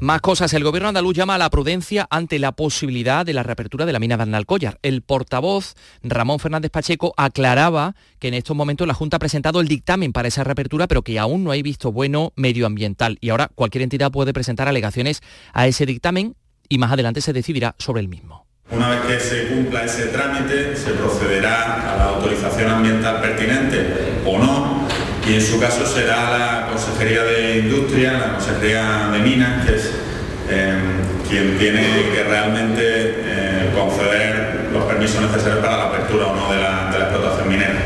Speaker 11: Más cosas. El gobierno andaluz llama a la prudencia ante la posibilidad de la reapertura de la mina de Arnalcollar. El portavoz Ramón Fernández Pacheco aclaraba que en estos momentos la Junta ha presentado el dictamen para esa reapertura, pero que aún no hay visto bueno medioambiental. Y ahora cualquier entidad puede presentar alegaciones a ese dictamen y más adelante se decidirá sobre el mismo.
Speaker 39: Una vez que se cumpla ese trámite, se procederá a la autorización ambiental pertinente o no y en su caso será la Consejería de Industria, la Consejería de Minas, que es eh, quien tiene que realmente eh, conceder
Speaker 40: permiso necesario para la apertura o no de la, de la explotación minera.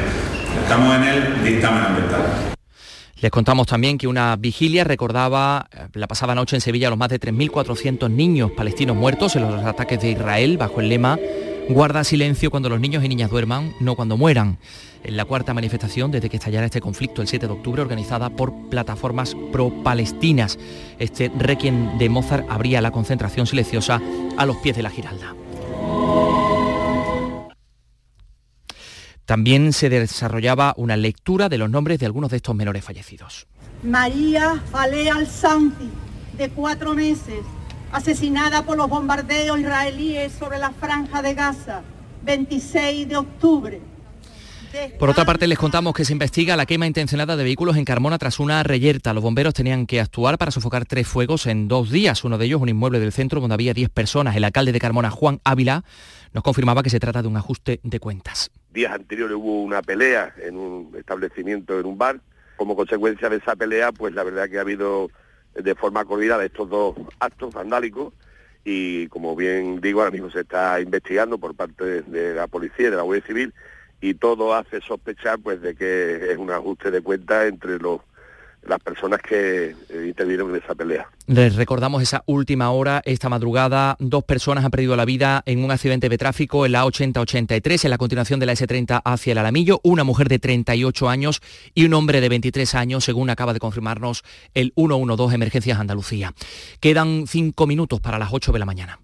Speaker 40: Estamos en el dictamen ambiental.
Speaker 11: Les contamos también que una vigilia recordaba eh, la pasada noche en Sevilla los más de 3.400 niños palestinos muertos en los ataques de Israel bajo el lema Guarda silencio cuando los niños y niñas duerman, no cuando mueran. En la cuarta manifestación desde que estallara este conflicto el 7 de octubre, organizada por plataformas pro-palestinas. Este requiem de Mozart abría la concentración silenciosa a los pies de la Giralda. También se desarrollaba una lectura de los nombres de algunos de estos menores fallecidos.
Speaker 41: María Falé Al-Santi, de cuatro meses, asesinada por los bombardeos israelíes sobre la franja de Gaza, 26 de octubre.
Speaker 11: Por otra parte, les contamos que se investiga la quema intencionada de vehículos en Carmona tras una reyerta. Los bomberos tenían que actuar para sofocar tres fuegos en dos días. Uno de ellos, un inmueble del centro donde había 10 personas. El alcalde de Carmona, Juan Ávila, nos confirmaba que se trata de un ajuste de cuentas.
Speaker 42: Días anteriores hubo una pelea en un establecimiento, en un bar. Como consecuencia de esa pelea, pues la verdad que ha habido de forma coordinada estos dos actos vandálicos y como bien digo, ahora mismo se está investigando por parte de la policía y de la Guardia Civil y todo hace sospechar pues de que es un ajuste de cuentas entre los las personas que eh, intervinieron en esa pelea.
Speaker 11: Les recordamos esa última hora, esta madrugada, dos personas han perdido la vida en un accidente de tráfico en la 8083, en la continuación de la S30 hacia el Alamillo, una mujer de 38 años y un hombre de 23 años, según acaba de confirmarnos el 112 Emergencias Andalucía. Quedan cinco minutos para las 8 de la mañana.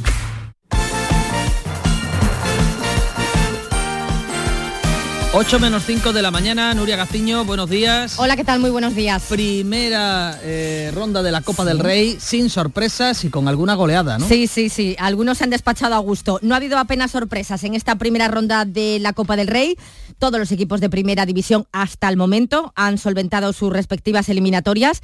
Speaker 19: 8 menos 5 de la mañana, Nuria Gaciño, buenos días.
Speaker 29: Hola, ¿qué tal? Muy buenos días.
Speaker 19: Primera eh, ronda de la Copa del Rey, sin sorpresas y con alguna goleada, ¿no?
Speaker 29: Sí, sí, sí. Algunos se han despachado a gusto. No ha habido apenas sorpresas en esta primera ronda de la Copa del Rey. Todos los equipos de primera división hasta el momento han solventado sus respectivas eliminatorias.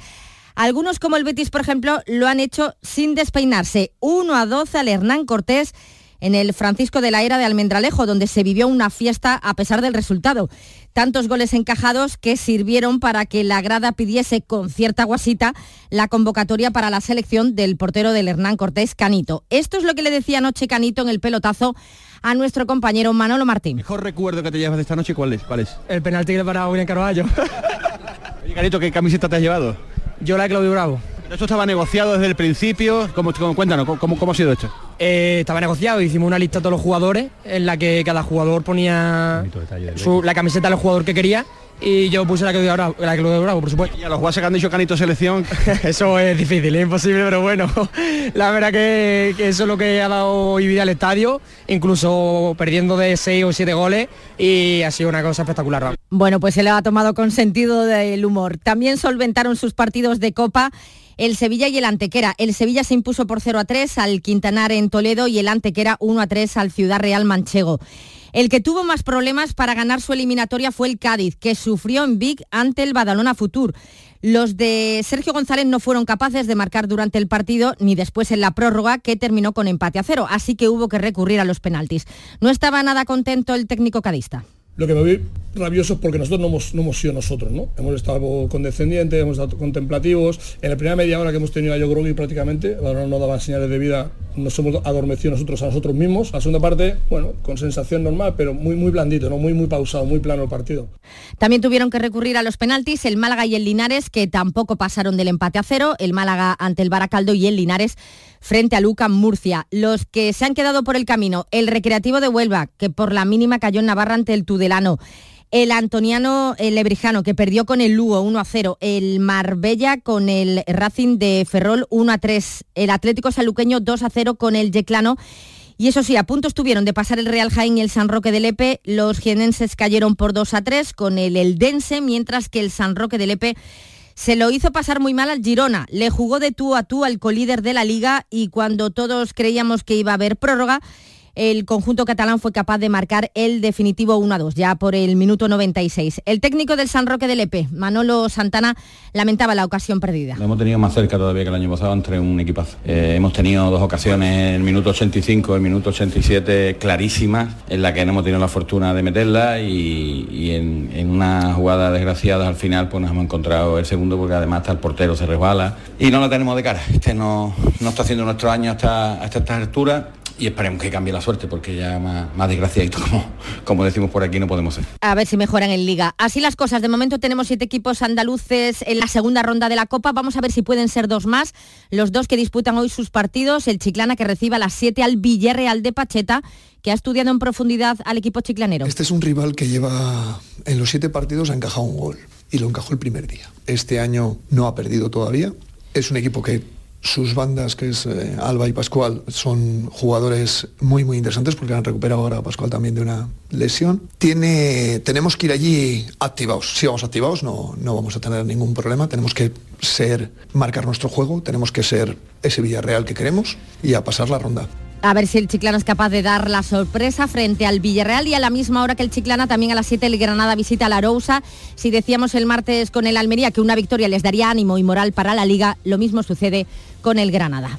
Speaker 29: Algunos, como el Betis, por ejemplo, lo han hecho sin despeinarse. 1 a 12 al Hernán Cortés en el Francisco de la Era de Almendralejo, donde se vivió una fiesta a pesar del resultado. Tantos goles encajados que sirvieron para que la grada pidiese con cierta guasita la convocatoria para la selección del portero del Hernán Cortés, Canito. Esto es lo que le decía anoche Canito en el pelotazo a nuestro compañero Manolo Martín.
Speaker 39: ¿Mejor recuerdo que te llevas de esta noche cuál es? ¿Cuál es?
Speaker 19: El penalti que le paraba William Carvalho.
Speaker 39: Oye, Canito, ¿qué camiseta te has llevado?
Speaker 19: Yo la de Claudio Bravo.
Speaker 39: ¿Esto estaba negociado desde el principio? ¿Cómo, cómo- cuéntanos, ¿cómo, cómo ha sido esto?
Speaker 19: Eh, estaba negociado, hicimos una lista de todos los jugadores en la que cada jugador ponía su- la camiseta del jugador que quería y yo puse la que Bravo, la que Claudio Bravo, por supuesto.
Speaker 39: Y a los jugadores que han dicho Canito Selección...
Speaker 19: eso es difícil, es imposible, pero bueno, la verdad que, que eso es lo que ha dado hoy vida al estadio, incluso perdiendo de 6 o 7 goles y ha sido una cosa espectacular.
Speaker 29: Bueno, pues se le ha tomado con sentido del humor. También solventaron sus partidos de Copa el Sevilla y el Antequera. El Sevilla se impuso por 0 a 3 al Quintanar en Toledo y el Antequera 1 a 3 al Ciudad Real Manchego. El que tuvo más problemas para ganar su eliminatoria fue el Cádiz, que sufrió en Vic ante el Badalona Futur. Los de Sergio González no fueron capaces de marcar durante el partido ni después en la prórroga que terminó con empate a cero, así que hubo que recurrir a los penaltis. No estaba nada contento el técnico cadista.
Speaker 43: Lo que me vi rabioso es porque nosotros no hemos, no hemos sido nosotros, ¿no? Hemos estado condescendientes, hemos estado contemplativos. En la primera media hora que hemos tenido a Yo Grogui prácticamente, ahora no daban señales de vida, nos hemos adormecido nosotros a nosotros mismos. La segunda parte, bueno, con sensación normal, pero muy, muy blandito, ¿no? Muy, muy pausado, muy plano el partido.
Speaker 29: También tuvieron que recurrir a los penaltis el Málaga y el Linares, que tampoco pasaron del empate a cero, el Málaga ante el Baracaldo y el Linares frente a Luca Murcia. Los que se han quedado por el camino, el Recreativo de Huelva, que por la mínima cayó en Navarra ante el Tudelano. El Antoniano el Lebrijano, que perdió con el Lugo 1 a 0. El Marbella con el Racing de Ferrol 1 a 3. El Atlético Saluqueño 2 a 0 con el Yeclano. Y eso sí, a punto estuvieron de pasar el Real Jaén y el San Roque de Lepe. Los jienenses cayeron por 2 a 3 con el Eldense, mientras que el San Roque de Lepe se lo hizo pasar muy mal al Girona. Le jugó de tú a tú al colíder de la liga y cuando todos creíamos que iba a haber prórroga, el conjunto catalán fue capaz de marcar el definitivo 1-2 ya por el minuto 96. El técnico del San Roque de Lepe, Manolo Santana, lamentaba la ocasión perdida.
Speaker 42: Lo hemos tenido más cerca todavía que el año pasado entre un equipazo. Eh, hemos tenido dos ocasiones, el minuto 85, el minuto 87, clarísimas, en la que no hemos tenido la fortuna de meterla y, en, una jugada desgraciada al final pues nos hemos encontrado el segundo porque además hasta el portero se resbala y no lo tenemos de cara. Este no, no está haciendo nuestro año hasta, hasta esta altura y esperemos que cambie la suerte porque ya más, más desgraciadito como, como decimos por aquí no podemos ser.
Speaker 29: A ver si mejoran en liga. Así las cosas, de momento tenemos siete equipos andaluces en la segunda ronda de la Copa, vamos a ver si pueden ser dos más, los dos que disputan hoy sus partidos, el Chiclana que reciba a las 7 al Villarreal de Pacheta, que ha estudiado en profundidad al equipo chiclanero.
Speaker 44: Este es un rival que lleva en los siete partidos ha encajado un gol y lo encajó el primer día. Este año no ha perdido todavía. Es un equipo que sus bandas, que es eh, Alba y Pascual, son jugadores muy, muy interesantes porque han recuperado ahora a Pascual también de una lesión. Tiene, tenemos que ir allí activados. Si vamos activados no, no vamos a tener ningún problema. Tenemos que ser, marcar nuestro juego, tenemos que ser ese Villarreal que queremos y a pasar la ronda.
Speaker 29: A ver si el Chiclana es capaz de dar la sorpresa frente al Villarreal y a la misma hora que el Chiclana, también a las 7 el Granada visita a la Arousa. Si decíamos el martes con el Almería que una victoria les daría ánimo y moral para la liga, lo mismo sucede con el Granada.